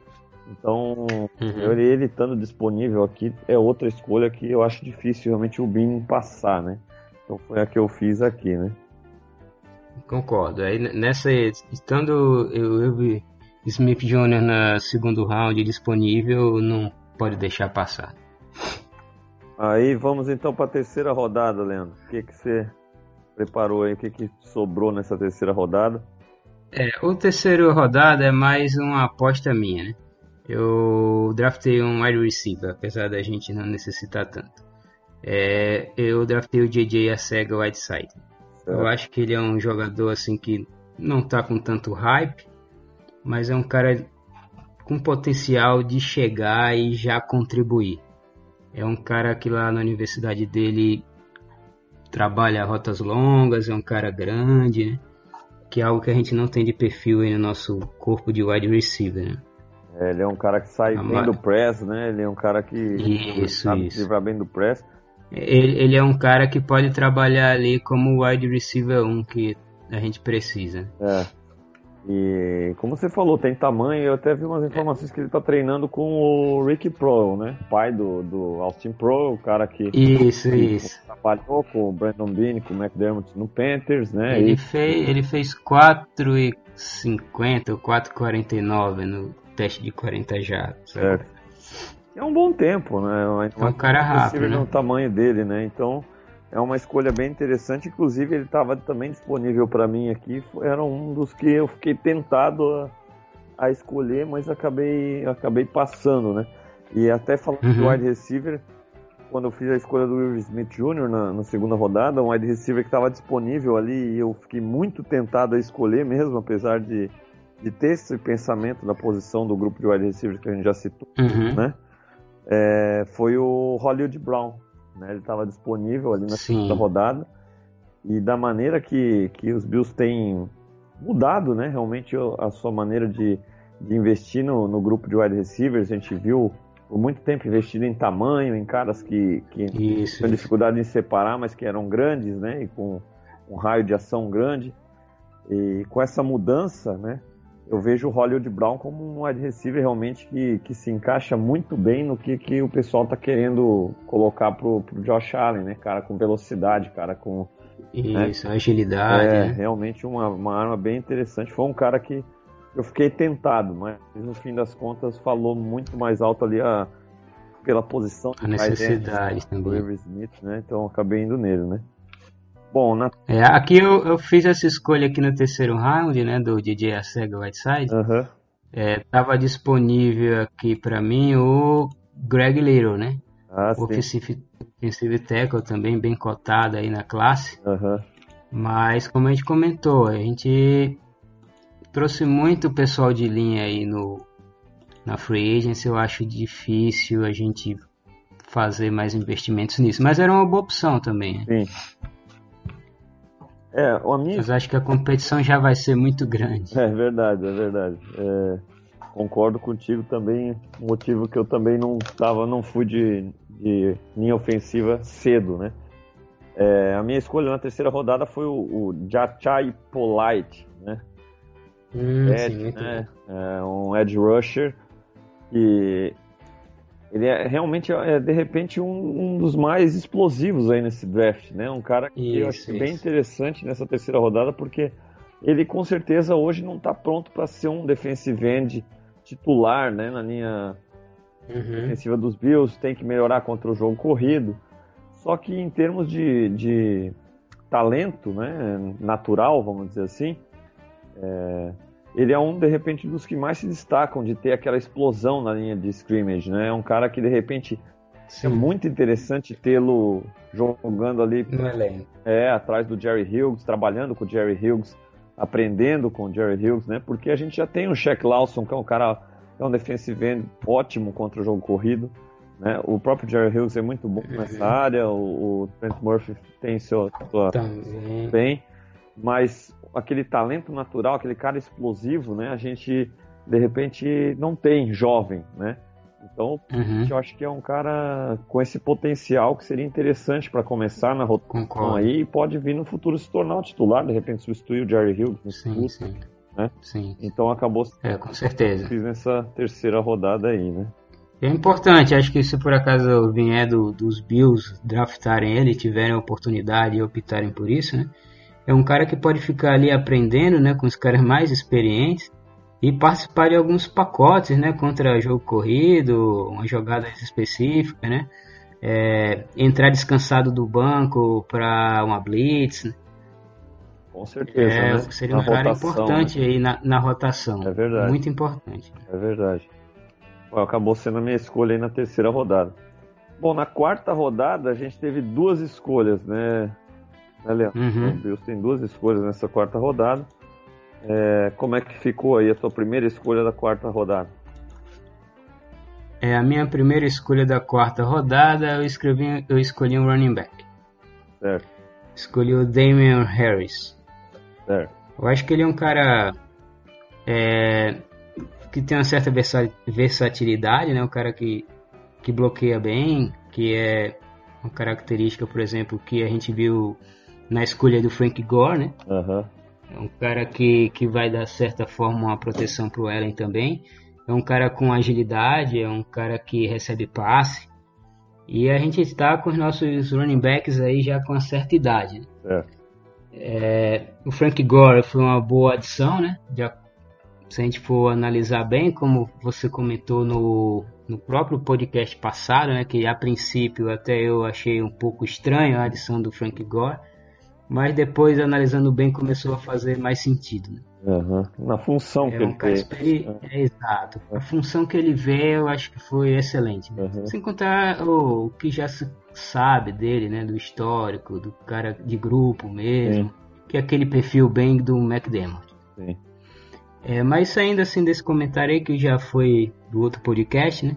Então, uhum. ele, estando disponível aqui é outra escolha que eu acho difícil realmente o Bin passar, né? Então foi a que eu fiz aqui, né? Concordo. Aí nessa, estando eu, eu Smith Jr. na segundo round disponível, não pode deixar passar. Aí vamos então para a terceira rodada, Leandro. O que, que você preparou aí? O que, que sobrou nessa terceira rodada? É, o terceiro rodada é mais uma aposta minha, né? Eu draftei um wide receiver, apesar da gente não necessitar tanto. É, eu draftei o JJ Arcega Whiteside. Eu acho que ele é um jogador assim que não tá com tanto hype, mas é um cara com potencial de chegar e já contribuir. É um cara que lá na universidade dele trabalha rotas longas, é um cara grande, né? que é algo que a gente não tem de perfil no nosso corpo de wide receiver. Né? É, ele é um cara que sai bem do press, né? Ele é um cara que isso, sabe isso. livrar bem do press. Ele, ele, é um cara que pode trabalhar ali como wide receiver 1 que a gente precisa. É. E como você falou, tem tamanho. Eu até vi umas informações que ele tá treinando com o Ricky Pro, né? Pai do, do Austin Pro, o cara que, isso, que isso. trabalhou com o Brandon Beane, com o McDermott no Panthers, né? Ele, e... fez, ele fez 4,50 ou 4,49 no teste de 40 jatos. É. é um bom tempo, né? É um cara rápido, né? no tamanho dele, né? Então é uma escolha bem interessante. Inclusive ele estava também disponível para mim aqui. Era um dos que eu fiquei tentado a, a escolher, mas acabei acabei passando, né? E até falando uhum. do wide receiver, quando eu fiz a escolha do Will Smith Jr. Na, na segunda rodada, um wide receiver que estava disponível ali e eu fiquei muito tentado a escolher mesmo, apesar de de ter esse pensamento da posição do grupo de wide receivers que a gente já citou, uhum. né? É, foi o Hollywood Brown, né? Ele estava disponível ali na segunda rodada e da maneira que, que os Bills têm mudado, né? Realmente a sua maneira de, de investir no, no grupo de wide receivers, a gente viu por muito tempo investindo em tamanho, em caras que, que tinham dificuldade em separar, mas que eram grandes, né? E com um raio de ação grande. E com essa mudança, né? Eu vejo o Hollywood Brown como um wide receiver realmente que, que se encaixa muito bem no que, que o pessoal está querendo colocar pro, pro Josh Allen, né? Cara com velocidade, cara com. Isso, né? agilidade. É, né? realmente uma, uma arma bem interessante. Foi um cara que eu fiquei tentado, mas no fim das contas falou muito mais alto ali a, pela posição a necessidade também. Do Smith, né? Então acabei indo nele, né? Bom, na... é, aqui eu, eu, fiz essa escolha aqui no terceiro round, né, do DJ Arcega Whiteside. Uhum. É, tava disponível aqui para mim o Greg Little, né? Ah, o offensive, offensive tackle também bem cotado aí na classe. Uhum. Mas como a gente comentou, a gente trouxe muito pessoal de linha aí no na free agency. Eu acho difícil a gente fazer mais investimentos nisso, mas era uma boa opção também. Né? Sim. É, a minha... Mas acho que a competição já vai ser muito grande. É verdade, é verdade. É, concordo contigo também. Motivo que eu também não tava, não fui de, de linha ofensiva cedo, né? É, a minha escolha na terceira rodada foi o, o Jachai Polite, né? Hum, Ed, sim, né? É um edge rusher que ele é realmente, é, de repente, um, um, dos mais explosivos aí nesse draft, né? Um cara que isso, eu acho isso. bem interessante nessa terceira rodada, porque ele com certeza hoje não está pronto para ser um defensive end titular, né? Na linha uhum. defensiva dos Bills, tem que melhorar contra o jogo corrido. Só que em termos de, de talento, né? Natural, vamos dizer assim, é, ele é um, de repente, dos que mais se destacam de ter aquela explosão na linha de scrimmage, né? É um cara que, de repente, Sim. é muito interessante tê-lo jogando ali. É, atrás do Jerry Hughes, trabalhando com o Jerry Hughes aprendendo com o Jerry Hughes, né? Porque a gente já tem o Shaq Lawson, que é um cara, é um defensive end ótimo contra o jogo corrido, né? O próprio Jerry Hughes é muito bom nessa Uhum. área, o, o Trent Murphy tem seu, sua Também. bem, mas aquele talento natural, aquele cara explosivo, né? A gente de repente não tem jovem, né? Então Uhum. eu acho que é um cara com esse potencial que seria interessante para começar na rotação Concordo. aí e pode vir no futuro se tornar o titular, de repente substituir o Jerry Hughes no Sim, futuro. sim. né? Sim. Então acabou É, com certeza. fiz nessa terceira rodada aí, né? É importante, acho que se por acaso vier do, dos Bills draftarem ele, tiverem a oportunidade e optarem por isso, né? É um cara que pode ficar ali aprendendo, né, com os caras mais experientes e participar de alguns pacotes, né, contra jogo corrido, uma jogada específica, né? É, entrar descansado do banco para uma blitz, né? Com certeza, É, né? seria um cara rotação, importante aí na, na rotação. É verdade. Muito importante. né? É verdade. Bom, acabou sendo a minha escolha aí na terceira rodada. Bom, na quarta rodada a gente teve duas escolhas, né, né Leandro? Uhum. O Bills tem duas escolhas nessa quarta rodada. É, como é que ficou aí a sua primeira escolha da quarta rodada? É a minha primeira escolha da quarta rodada, eu escrevi, eu escolhi um running back. Certo, Escolhi o Damian Harris. certo. Eu acho que ele é um cara é, que tem uma certa versa- versatilidade, né? Um cara que, que bloqueia bem, que é uma característica, por exemplo, que a gente viu na escolha do Frank Gore, né? Aham, É um cara que, que vai dar certa forma uma proteção pro Allen também. É um cara com agilidade, é um cara que recebe passe. E a gente está com os nossos running backs aí já com uma certa idade. né? certo. É, o Frank Gore foi uma boa adição, né? Já, se a gente for analisar bem, como você comentou no, no próprio podcast passado, né? Que a princípio até eu achei um pouco estranho a adição do Frank Gore. Mas depois, analisando bem, começou a fazer mais sentido. Né? Aham. Na função que É um ele cara tem. experi... é, exato. A função que ele vê, eu acho que foi excelente. né? Uhum. Sem contar o, o que já se sabe dele, né? Do histórico, do cara de grupo mesmo. Que é aquele perfil bem do McDermott. Sim. É, mas saindo assim desse comentário aí, que já foi do outro podcast, né?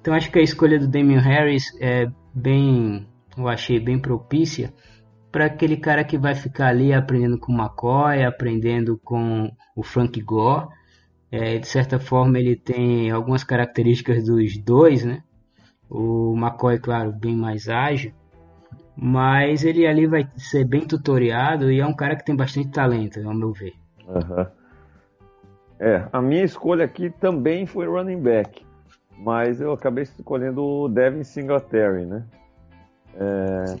Então acho que a escolha do Damian Harris é bem, eu achei bem propícia para aquele cara que vai ficar ali aprendendo com McCoy, aprendendo com o Frank Gore. É, de certa forma ele tem algumas características dos dois, né? O McCoy, claro, bem mais ágil, mas ele ali vai ser bem tutoriado e é um cara que tem bastante talento, ao meu ver. Aham. É, a minha escolha aqui também foi running back, mas eu acabei escolhendo o Devin Singletary, né?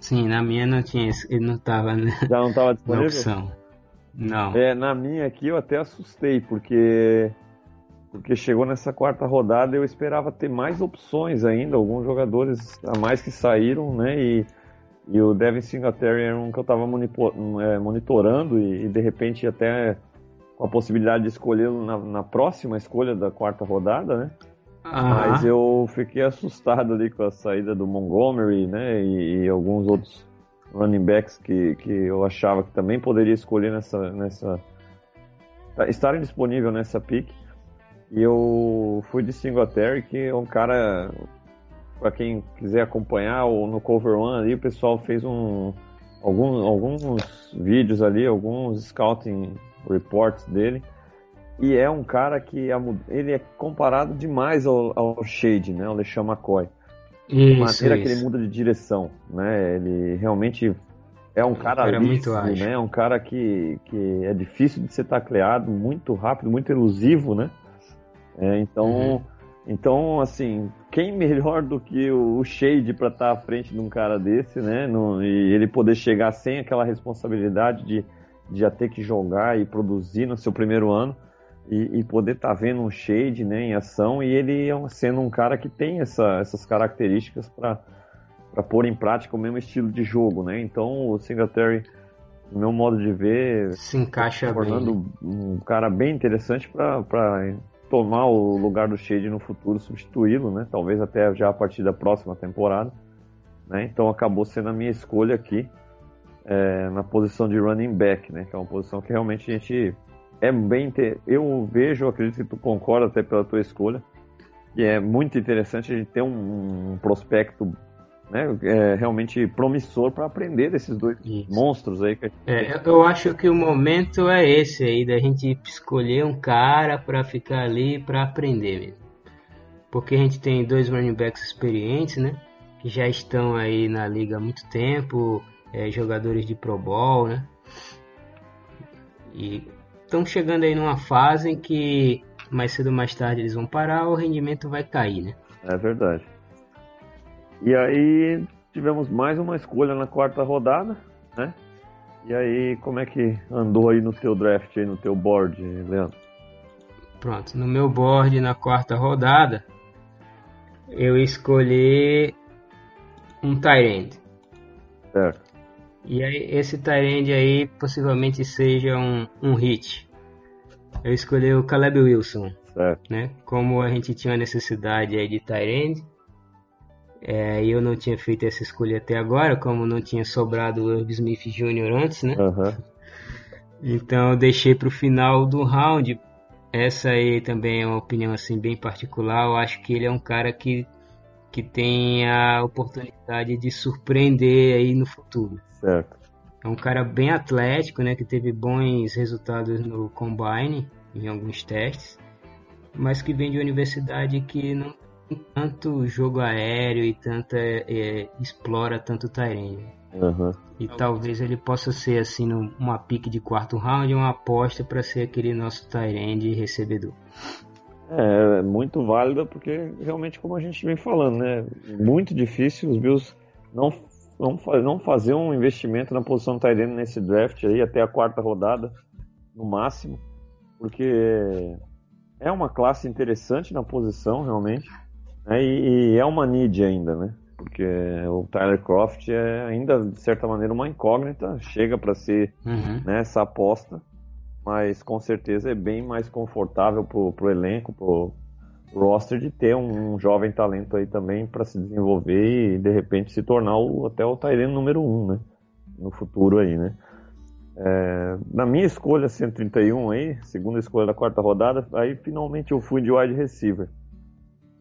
Sim, na minha não tinha, ele não tava né, Já não estava na disponível? opção. Não. É, na minha aqui eu até assustei, porque porque chegou nessa quarta rodada eu esperava ter mais opções ainda, alguns jogadores a mais que saíram, né? E, e o Devin Singletary era um que eu estava monitorando e, e, de repente até com a possibilidade de escolhê-lo na, na próxima escolha da quarta rodada, né? Aham. Mas eu fiquei assustado ali com a saída do Montgomery, né? E, e alguns outros running backs que, que eu achava que também poderia escolher nessa. nessa estarem disponível nessa pick. E eu fui de Singletary, que é um cara. Para quem quiser acompanhar, ou no Cover One ali, o pessoal fez um, alguns, alguns vídeos ali, alguns scouting reports dele. E é um cara que ele é comparado demais ao, ao Shade, né? Ao LeSean McCoy. Isso, maneira que ele isso. muda de direção, né? Ele realmente é um cara, cara ágil. né? É um cara que, que é difícil de ser tacleado, muito rápido, muito elusivo, né? É, então, Uhum. então, assim, quem melhor do que o Shade para estar à frente de um cara desse, né? No- e ele poder chegar sem aquela responsabilidade de, de já ter que jogar e produzir no seu primeiro ano e, e poder estar vendo um Shade né, em ação e ele é sendo um cara que tem essa- essas características para pôr em prática o mesmo estilo de jogo, né? Então o Singletary, no meu modo de ver, Se encaixa bem. né? tornando um cara bem interessante para tomar o lugar do Shade no futuro, substituí-lo, né? Talvez até já a partir da próxima temporada. Né? Então acabou sendo a minha escolha aqui. é, na posição de running back, né? Que é uma posição que realmente a gente é bem. Eu vejo, acredito que tu concorda até pela tua escolha, que é muito interessante a gente ter um, um prospecto né, é, realmente promissor para aprender desses dois Isso. monstros aí. Que é, eu acho que o momento é esse aí, da gente escolher um cara para ficar ali para aprender mesmo. Porque a gente tem dois running backs experientes, né? Que já estão aí na liga há muito tempo, é, jogadores de Pro Bowl, né? E estão chegando aí numa fase em que mais cedo ou mais tarde eles vão parar, o rendimento vai cair, né? É verdade. E aí tivemos mais uma escolha na quarta rodada, né? E aí, como é que andou aí no teu draft, aí no teu board, Leandro? Pronto, no meu board na quarta rodada, eu escolhi um Tyrant. Certo. E aí, esse Tyrande aí possivelmente seja um, um hit. Eu escolhi o Caleb Wilson. Certo. Né? Como a gente tinha necessidade aí de Tyrande, é, eu não tinha feito essa escolha até agora, como não tinha sobrado o Irv Smith Jr. antes, né? Uhum. Então eu deixei para o final do round. Essa aí também é uma opinião assim bem particular. Eu acho que ele é um cara que que tem a oportunidade de surpreender aí no futuro. Certo. É um cara bem atlético, né, que teve bons resultados no combine em alguns testes, mas que vem de universidade que não tem tanto jogo aéreo e tanta é, explora tanto Tyrene. Uhum. E talvez ele possa ser assim uma pique de quarto round, uma aposta para ser aquele nosso Tyrande recebedor. É, é muito válida porque realmente como a gente vem falando, né? Muito difícil os Bills não, não, não fazer um investimento na posição Tyrene nesse draft aí até a quarta rodada, no máximo, porque é uma classe interessante na posição realmente, né? e, e é uma need ainda, né? Porque o Tyler Croft é ainda, de certa maneira, uma incógnita, chega para ser uhum. né, essa aposta mas com certeza é bem mais confortável pro, pro elenco, pro roster de ter um, jovem talento aí também para se desenvolver e de repente se tornar o, até o Tyrene número um, né? No futuro aí, né? É, na minha escolha 131 aí, segunda escolha da quarta rodada, aí finalmente eu fui de wide receiver.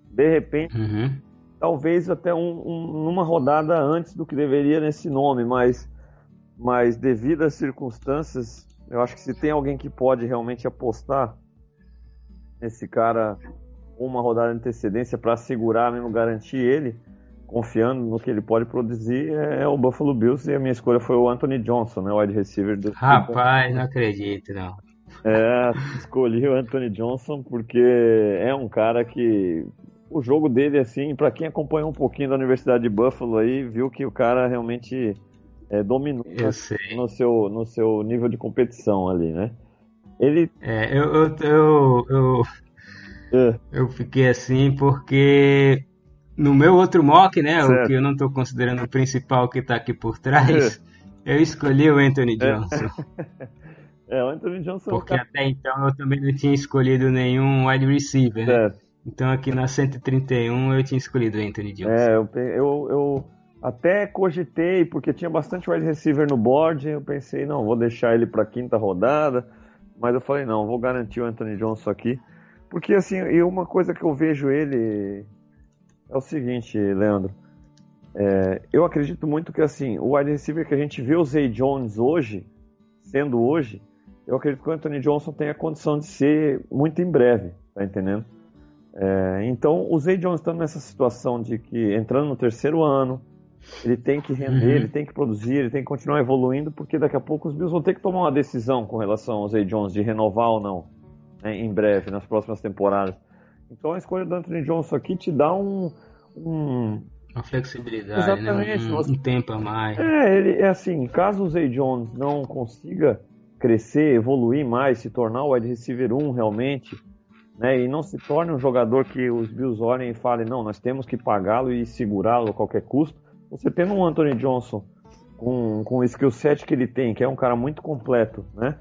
De repente, uhum. talvez até um, um, numa rodada antes do que deveria nesse nome, mas, mas devido às circunstâncias, eu acho que se tem alguém que pode realmente apostar nesse cara uma rodada de antecedência para segurar mesmo, garantir ele, confiando no que ele pode produzir, é, é o Buffalo Bills e a minha escolha foi o Anthony Johnson, né, o wide receiver do Rapaz, não acredito, não. É, escolhi o Anthony Johnson porque é um cara que o jogo dele assim, para quem acompanhou um pouquinho da Universidade de Buffalo aí, viu que o cara realmente é, dominou no seu, no seu nível de competição ali, né? Ele. É, eu, eu, eu, eu, é. eu fiquei assim porque no meu outro mock, né? Certo. O que eu não estou considerando o principal que está aqui por trás, é. eu escolhi o Anthony é. Johnson. É, o Anthony Johnson. Porque tá... até então eu também não tinha escolhido nenhum wide receiver, né? Então aqui na 131 eu tinha escolhido o Anthony Johnson. É, eu, eu, eu até cogitei, porque tinha bastante wide receiver no board, eu pensei, não, vou deixar ele para quinta rodada, mas eu falei, não, vou garantir o Anthony Johnson aqui. Porque assim, e uma coisa que eu vejo ele é o seguinte, Leandro. É, eu acredito muito que assim, o wide receiver que a gente vê o Zay Jones hoje, sendo hoje, eu acredito que o Anthony Johnson tem a condição de ser muito em breve, tá entendendo? É, então, o Zay Jones estando nessa situação de que entrando no terceiro ano, ele tem que render, uhum. ele tem que produzir, ele tem que continuar evoluindo, porque daqui a pouco os Bills vão ter que tomar uma decisão com relação ao Zay Jones de renovar ou não, né, em breve, nas próximas temporadas. Então a escolha do Anthony Johnson aqui te dá um. um... Uma flexibilidade, né? um, um, tempo a mais. É, ele, é assim, caso o Zay Jones não consiga crescer, evoluir mais, se tornar o wide receiver 1 realmente, né, e não se torne um jogador que os Bills olhem e falem, não, nós temos que pagá-lo e segurá-lo a qualquer custo, você tendo um Anthony Johnson com, com o skill set que ele tem, que é um cara muito completo, né?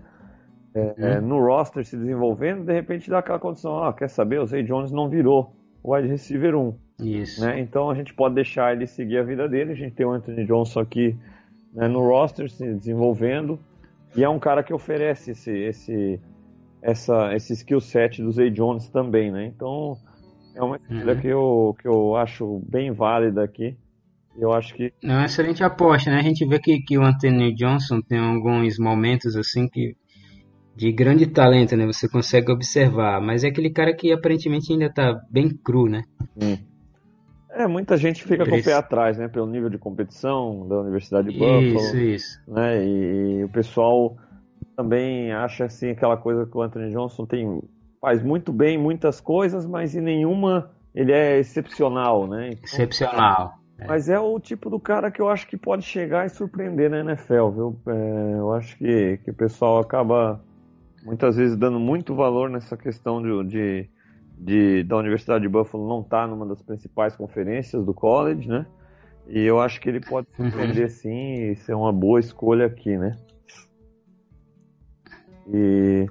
É, uhum. no roster se desenvolvendo, de repente dá aquela condição, ah, quer saber, o Zay Jones não virou o wide receiver 1. Isso. Né? Então a gente pode deixar ele seguir a vida dele, a gente tem o Anthony Johnson aqui né, no roster, se desenvolvendo, e é um cara que oferece esse, esse, essa, esse skill set do Zay Jones também, né? Então é uma escolha Uhum. que, eu, que eu acho bem válida aqui. Eu acho que É uma excelente aposta, né? A gente vê que, que o Anthony Johnson tem alguns momentos assim que de grande talento, né? Você consegue observar, mas é aquele cara que aparentemente ainda tá bem cru, né? é, muita gente fica com o Isso. pé atrás, né? Pelo nível de competição da Universidade de Buffalo. Isso, isso. né? E, e o pessoal também acha assim aquela coisa que o Anthony Johnson tem faz muito bem muitas coisas, mas em nenhuma ele é excepcional, né? Então, Excepcional. mas é o tipo do cara que eu acho que pode chegar e surpreender na NFL, viu? É, eu acho que, que o pessoal acaba muitas vezes dando muito valor nessa questão de, de, de- da Universidade de Buffalo não estar numa das principais conferências do college, né? E eu acho que ele pode surpreender sim e ser uma boa escolha aqui, né? E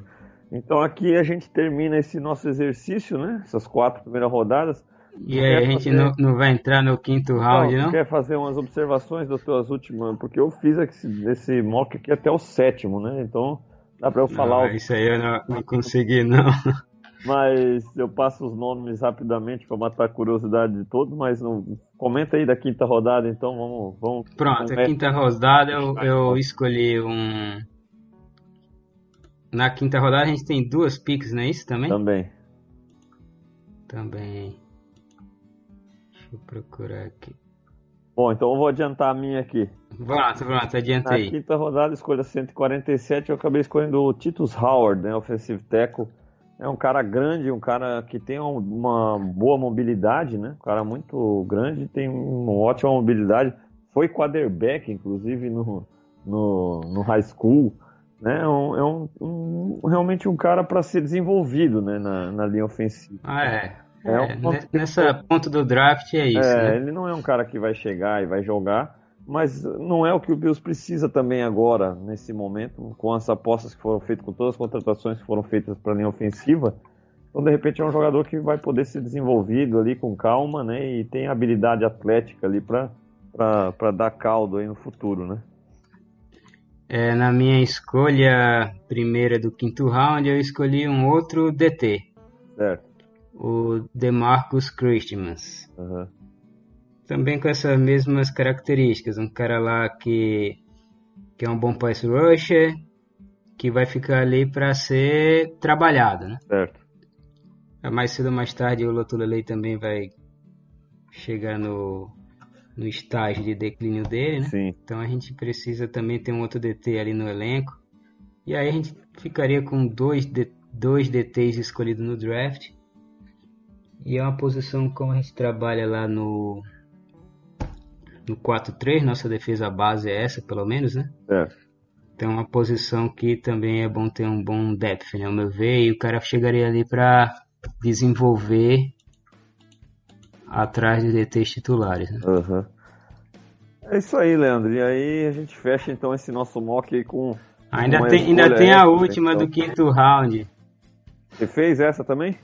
então aqui a gente termina esse nosso exercício, né? Essas quatro primeiras rodadas. E aí a gente não, não vai entrar no quinto round, Não, não? Quer fazer umas observações das tuas últimas? Porque eu fiz esse, esse mock aqui até o sétimo, né? Então dá pra eu falar. Não, o- isso aí eu não, não consegui, não. Mas eu passo os nomes rapidamente para matar a curiosidade de todos. Mas não... comenta aí da quinta rodada, então vamos. vamos Pronto, a quinta rodada eu, eu escolhi um. Na quinta rodada a gente tem duas picks, não é isso também? também. Também. Deixa eu procurar aqui. Bom, então eu vou adiantar a minha aqui. Pronto, pronto, adianta Na aí. quinta rodada, escolha 147, eu acabei escolhendo o Titus Howard, né, offensive tackle. É um cara grande, um cara que tem um- uma boa mobilidade, né? Um cara muito grande, tem uma ótima mobilidade. Foi quarterback, inclusive, no, no, no high school. Né? É, um, é um- um- realmente um cara para ser desenvolvido né, na, na linha ofensiva. Ah, é. É É, um ponto ne- nessa ponto do draft é isso, É, né? ele não é um cara que vai chegar e vai jogar, mas não é o que o Bills precisa também agora, nesse momento, com as apostas que foram feitas, com todas as contratações que foram feitas para a linha ofensiva. Então, de repente, é um jogador que vai poder ser desenvolvido ali com calma, né? E tem habilidade atlética ali para dar caldo aí no futuro, né? É, na minha escolha primeira do quinto round, eu escolhi um outro DT, Certo. O DeMarcus Christmas. Aham. Também com essas mesmas características, um cara lá que, que é um bom pass rusher, que vai ficar ali para ser trabalhado, né? Certo. Mais cedo ou mais tarde o Lotulelei também vai chegar no, no estágio de declínio dele, né? Sim. Então a gente precisa também ter um outro DT ali no elenco. E aí a gente ficaria com dois, D- dois DTs escolhidos no draft. E é uma posição como a gente trabalha lá no, no 4-3, nossa defesa base é essa, pelo menos, né? Certo. Então é uma posição que também é bom ter um bom depth, né? Ao meu ver, e o cara chegaria ali para desenvolver atrás de DTs titulares, né? Aham. É isso aí, Leandro. E aí a gente fecha então esse nosso mock aí com. Ainda tem, ainda tem a última então. do quinto round. Você fez essa também?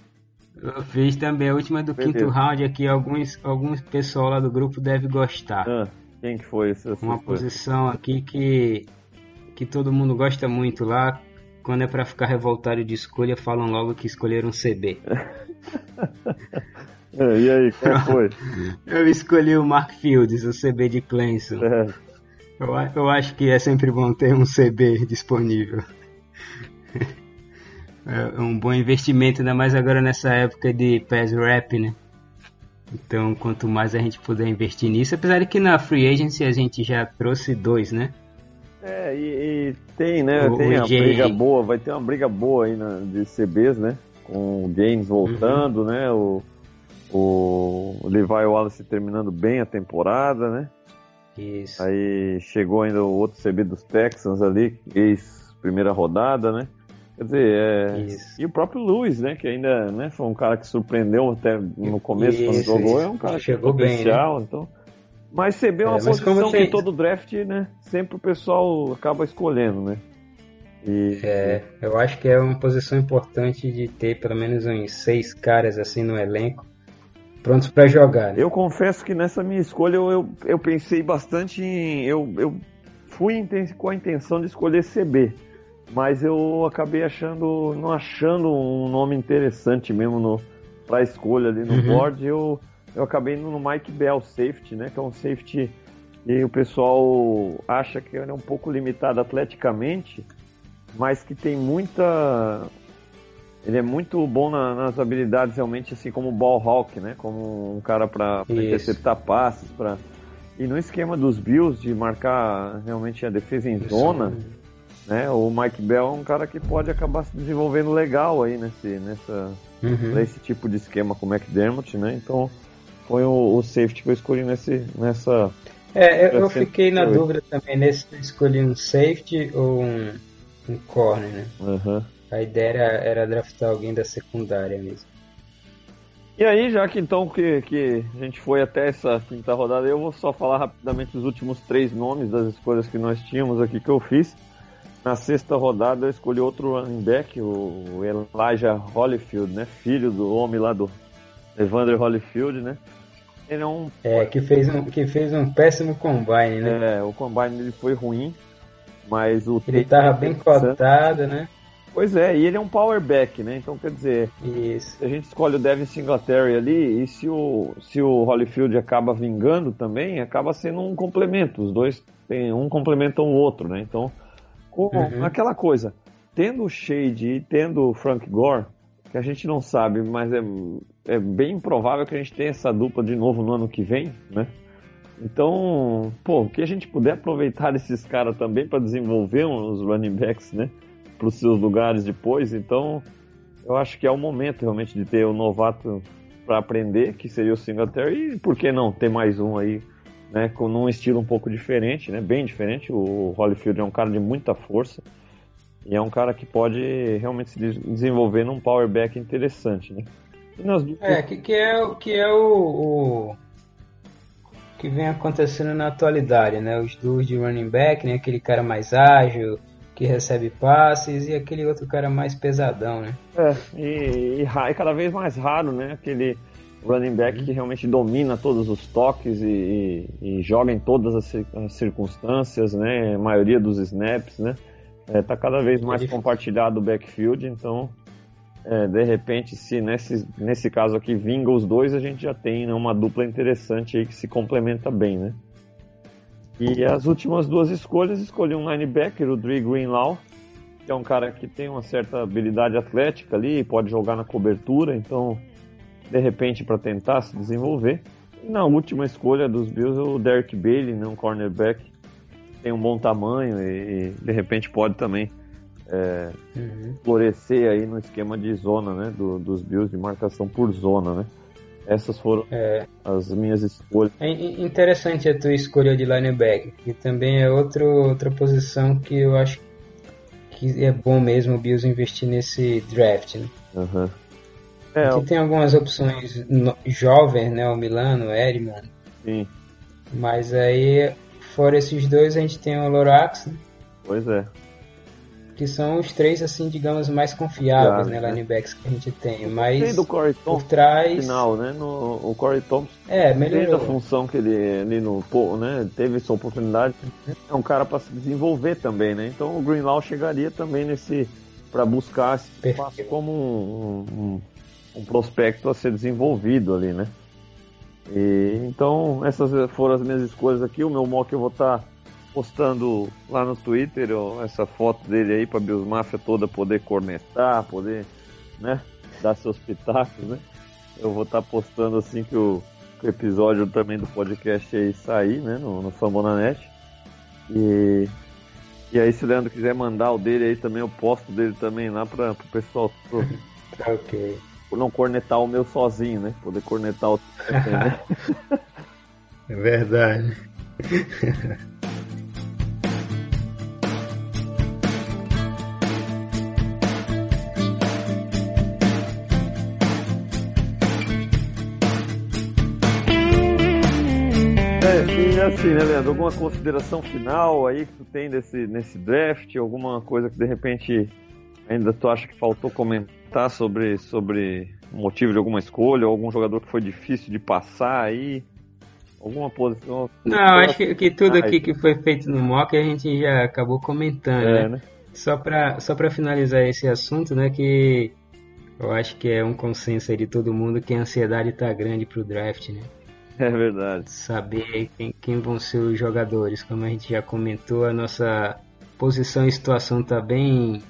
Eu fiz também a última do Beleza. quinto round aqui. Alguns, alguns pessoal lá do grupo deve gostar. Ah, quem que foi esse? Uma foi? posição aqui que, que todo mundo gosta muito lá. Quando é pra ficar revoltado de escolha, falam logo que escolheram CB. É, e aí, qual foi? Eu escolhi o Mark Fields, o CB de Clemson. É, Eu, eu acho que é sempre bom ter um CB disponível. É um bom investimento, ainda mais agora nessa época de pass rap, né? Então, quanto mais a gente puder investir nisso, apesar de que na Free Agency a gente já trouxe dois, né? É, e, e tem, né? O- tem o a Jay- briga boa, vai ter uma briga boa aí na, de CBs, né? Com o Gaines voltando, Uhum. né? O, o Levi Wallace terminando bem a temporada, né? Isso. Aí chegou ainda o outro CB dos Texans ali, ex primeira rodada, né? Quer dizer, é... E o próprio Lewis, né? Que ainda né, foi um cara que surpreendeu até no começo quando Isso, jogou, isso. é um cara Chegou bem, potencial, então. Mas CB é uma É, posição você- que todo draft, né? Sempre o pessoal acaba escolhendo, né? E É, eu acho que é uma posição importante de ter pelo menos uns seis caras assim no elenco prontos para jogar. né? eu confesso que nessa minha escolha eu, eu, eu pensei bastante em. Eu, eu fui com a intenção de escolher CB, mas eu acabei achando, não achando um nome interessante mesmo no para escolha ali no uhum. board. Eu eu acabei indo no Mike Bell safety, né? Que é um safety e o pessoal acha que ele é um pouco limitado atleticamente, mas que tem muita ele é muito bom na, nas habilidades realmente assim como ball hawk, né? Como um cara para interceptar passes, para e no esquema dos Bills de marcar realmente a defesa em zona, né? O Mike Bell é um cara que pode acabar se desenvolvendo legal aí nesse nessa uhum. nesse tipo de esquema com o McDermott, né? Então foi o, o safety que eu escolhi nesse nessa é, eu, eu fiquei na dúvida também nesse se escolhi um safety ou um, um corner, né? Uhum. A ideia era, era draftar alguém da secundária mesmo. E aí, já que então que, que a gente foi até essa quinta rodada, eu vou só falar rapidamente os últimos três nomes das escolhas que nós tínhamos aqui que eu fiz. Na sexta rodada eu escolhi outro running back, o Elijah Holyfield, né? Filho do homem lá do Evander Holyfield, né? Ele é um. É, que fez um, que fez um péssimo combine, né? É, o combine dele foi ruim, mas o. Ele tava bem cotado, né? Pois é, e ele é um power back, né? Então quer dizer, Isso. a gente escolhe o Devin Singletary ali, e se o, se o Holyfield acaba vingando também, acaba sendo um complemento. Os dois tem um complementam o outro, né? Então, com uhum. aquela coisa, tendo o Shade e tendo o Frank Gore, que a gente não sabe, mas é, é bem provável que a gente tenha essa dupla de novo no ano que vem, né? Então, pô, o que a gente puder aproveitar desses caras também para desenvolver uns running backs, né? Para os seus lugares depois. Então, eu acho que é o momento realmente de ter o um novato para aprender, que seria o Singletary, e por que não ter mais um aí, né? Com um estilo um pouco diferente, né? Bem diferente. O Holyfield é um cara de muita força. E é um cara que pode realmente se desenvolver num power back interessante, né? É, que, que é, que é o, o, que vem acontecendo na atualidade, né? Os duos de running back, né? Aquele cara mais ágil, que recebe passes, e aquele outro cara mais pesadão, né? É, e, e, e cada vez mais raro, né? Aquele running back que realmente domina todos os toques e, e, e joga em todas as, as circunstâncias, né? A maioria dos snaps, né? É, tá cada vez mais compartilhado o backfield, então é, de repente, se nesse, nesse caso aqui vinga os dois, a gente já tem né, uma dupla interessante aí que se complementa bem, né? E as últimas duas escolhas, escolhi um linebacker, o Dre Greenlaw, que é um cara que tem uma certa habilidade atlética ali, pode jogar na cobertura, então, de repente, para tentar se desenvolver. E na última escolha dos Bills, o Derek Bailey, né, um cornerback, tem um bom tamanho e, e de repente pode também é, uhum. florescer aí no esquema de zona, né? Do, dos Bills de marcação por zona, né? Essas foram é. as minhas escolhas. É interessante a tua escolha de linebacker, que também é outro, outra posição que eu acho que é bom mesmo o Bills investir nesse draft, né? Uhum. É, Aqui tem algumas opções no, jovens, né? O Milano, o Edman. Sim. Mas aí Fora esses dois, a gente tem o Lorax. Né? Pois é. Que são os três, assim, digamos, mais confiáveis, né, né? Linebacks que a gente tem. Mas tem do Corey por trás. Final, né? No, o Corey Thompson. É, melhorou. a função que ele ali no. né? Teve essa oportunidade. É um cara para se desenvolver também, né? Então o Greenlaw chegaria também nesse. para buscar esse como um, um, um prospecto a ser desenvolvido ali, né? E, então, essas foram as minhas escolhas aqui. O meu mock eu vou estar tá postando lá no Twitter essa foto dele aí para Bills Mafia toda poder cornetar, poder né, dar seus pitacos, né? Eu vou estar tá postando assim que o, que o, episódio também do podcast aí sair, né, no, no Fambonanet. E, e aí, se o Leandro quiser mandar o dele aí também, eu posto dele também lá para o pessoal. ok não cornetar o meu sozinho, né? Poder cornetar o. né? é verdade. É, e assim, né, Leandro? Alguma consideração final aí que tu tem desse, nesse draft? Alguma coisa que de repente ainda tu acha que faltou comentar sobre, sobre o motivo de alguma escolha, ou algum jogador que foi difícil de passar aí? Alguma posição? Não, acho que, que tudo aqui que foi feito no mock a gente já acabou comentando, É, né? né? Só para só pra finalizar esse assunto, né, que eu acho que é um consenso aí de todo mundo que a ansiedade tá grande pro draft, né? É verdade. Saber quem, quem vão ser os jogadores. Como a gente já comentou, a nossa posição e situação tá bem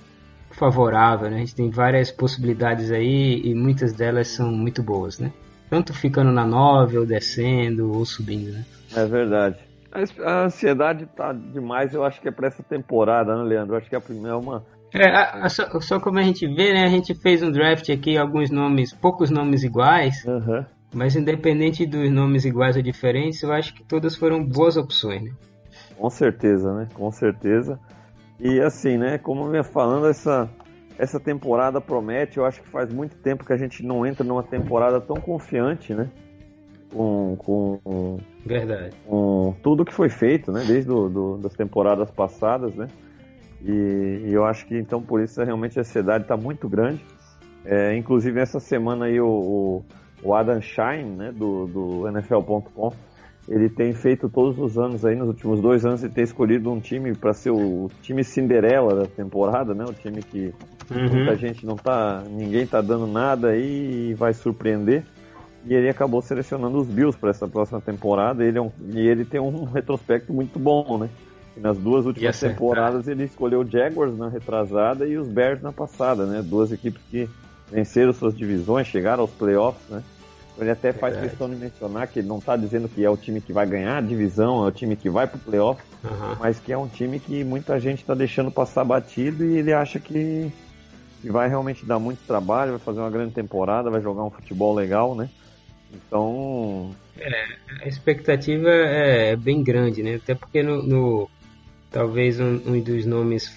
favorável, né? A gente tem várias possibilidades aí e muitas delas são muito boas, né? Tanto ficando na 9, ou descendo, ou subindo, né? É verdade. A ansiedade tá demais, eu acho que é pra essa temporada, né, Leandro? Eu acho que a primeira é uma. É, a- a- só, só como a gente vê, né? A gente fez um draft aqui, alguns nomes, poucos nomes iguais, Aham. mas independente dos nomes iguais ou diferentes, eu acho que todas foram boas opções, né? Com certeza, né? Com certeza. E assim, né? Como eu vinha falando, essa, essa temporada promete. Eu acho que faz muito tempo que a gente não entra numa temporada tão confiante, né? Com, com, Verdade. com tudo que foi feito, né? Desde do, do- das temporadas passadas, né? E, e eu acho que então por isso realmente a ansiedade está muito grande. É, inclusive essa semana aí o, o, o Adam Shine, né? Do, do NFL.com, ele tem feito todos os anos aí, nos últimos dois anos, ele tem escolhido um time para ser o time Cinderela da temporada, né? O time que muita Uhum. gente não tá. ninguém tá dando nada aí e vai surpreender. E ele acabou selecionando os Bills para essa próxima temporada. Ele é um, e ele tem um retrospecto muito bom, né? Nas duas últimas temporadas ele escolheu o Jaguars na retrasada e os Bears na passada, né? Duas equipes que venceram suas divisões, chegaram aos playoffs, né? Ele até faz Verdade. questão de mencionar que ele não está dizendo que é o time que vai ganhar a divisão, é o time que vai pro playoff, Aham. mas que é um time que muita gente está deixando passar batido e ele acha que, vai realmente dar muito trabalho, vai fazer uma grande temporada, vai jogar um futebol legal, né? Então, A expectativa é bem grande, né? Até porque no, no- talvez um, um dos nomes,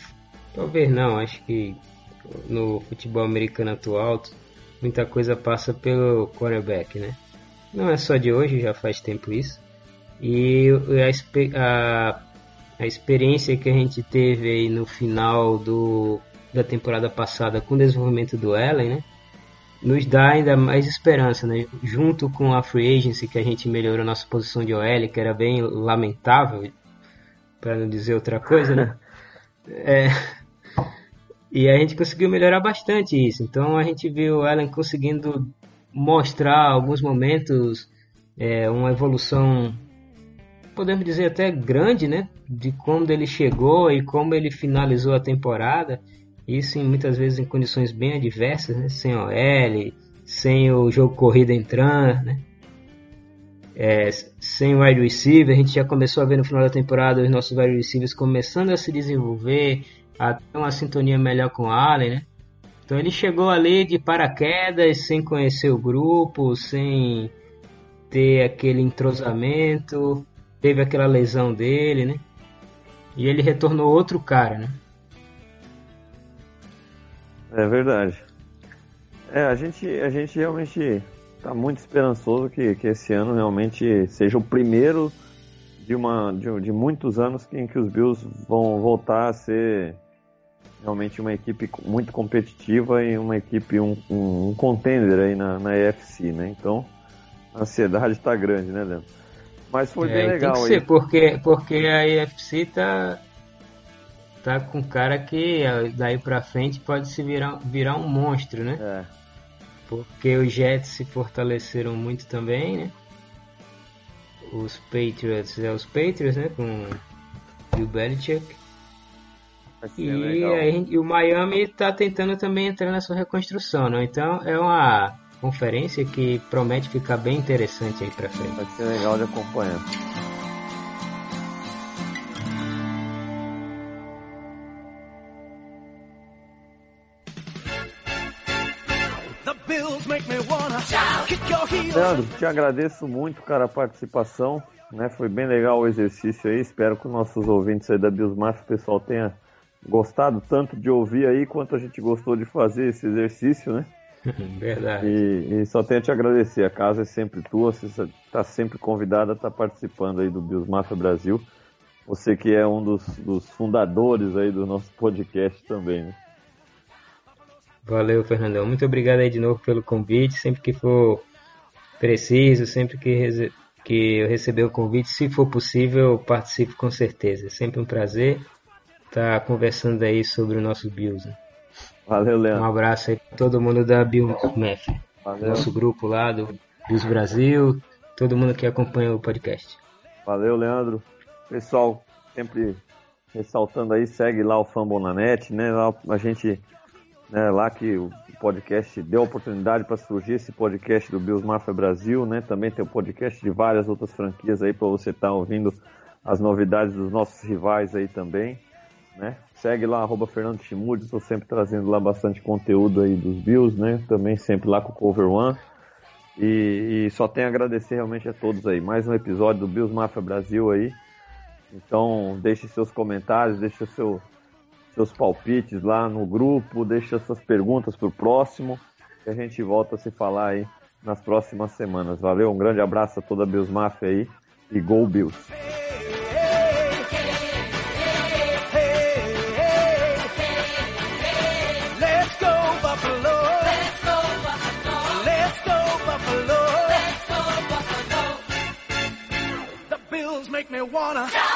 talvez não, acho que no futebol americano atual muita coisa passa pelo quarterback, né? Não é só de hoje, já faz tempo isso. E a, a, a experiência que a gente teve aí no final do, da temporada passada com o desenvolvimento do Allen, né? nos dá ainda mais esperança, né? Junto com a free agency que a gente melhorou nossa posição de OL, que era bem lamentável, para não dizer outra coisa, né? É, e a gente conseguiu melhorar bastante isso. Então a gente viu o Allen conseguindo mostrar alguns momentos é, uma evolução, podemos dizer até grande, né? De como ele chegou e como ele finalizou a temporada. Isso em, muitas vezes em condições bem adversas, né? sem OL, sem o jogo corrido entrando, né? É, sem o wide receiver, a gente já começou a ver no final da temporada os nossos wide receivers começando a se desenvolver, a ter uma sintonia melhor com o Allen, né? Então ele chegou ali de paraquedas, sem conhecer o grupo, sem ter aquele entrosamento, teve aquela lesão dele, né? E ele retornou outro cara, né? é verdade. É, a gente, a gente realmente está muito esperançoso que, que esse ano realmente seja o primeiro de, uma, de, de muitos anos em que os Bills vão voltar a ser realmente uma equipe muito competitiva e uma equipe, um, um, um contender aí na, na EFC, né? Então, a ansiedade está grande, né, Leandro? Mas foi É, bem legal tem que ser, porque, porque a UFC tá, tá com cara que ah, daí pra frente pode se virar, virar um monstro, né? É, Porque os Jets se fortaleceram muito também, né? Os Patriots é os Patriots, né? Com Bill Belichick. Vai ser E, legal. aí- e o Miami tá tentando também entrar nessa reconstrução, né? Então é uma conferência que promete ficar bem interessante aí pra frente. Vai ser legal de acompanhar. Leandro, te agradeço muito, cara, a participação. Né? Foi bem legal o exercício aí. Espero que os nossos ouvintes aí da Biosmaf, o pessoal tenha gostado tanto de ouvir aí quanto a gente gostou de fazer esse exercício, né? Verdade. E, e só tenho a te agradecer. A casa é sempre tua, você está sempre convidada a estar participando aí do Biosmafia Brasil. Você que é um dos, dos fundadores aí do nosso podcast também, né? Valeu, Fernandão. Muito obrigado aí de novo pelo convite. Sempre que for preciso, sempre que que eu recebi o convite. Se for possível, eu participo com certeza. É sempre um prazer estar conversando aí sobre o nosso Bills. Né? Valeu, Leandro. Um abraço aí para todo mundo da BillMath. Nosso grupo lá do Bills Brasil, todo mundo que acompanha o podcast. Valeu, Leandro. Pessoal, sempre ressaltando aí, segue lá o Fumble na net, né? Lá a gente, né, lá que o podcast deu oportunidade para surgir esse podcast do Bills Mafia Brasil, né? Também tem o podcast de várias outras franquias aí para você estar tá ouvindo as novidades dos nossos rivais aí também, né? Segue lá, arroba Fernando Chimude, estou sempre trazendo lá bastante conteúdo aí dos Bills, né? Também sempre lá com o Cover One. E, e, só tenho a agradecer realmente a todos aí. Mais um episódio do Bills Mafia Brasil aí. Então, deixe seus comentários, deixe seu, seus palpites lá no grupo, deixe suas perguntas para o próximo. E a gente volta a se falar aí nas próximas semanas. Valeu, um grande abraço a toda a Bills Mafia aí e Go Bills! Wanna.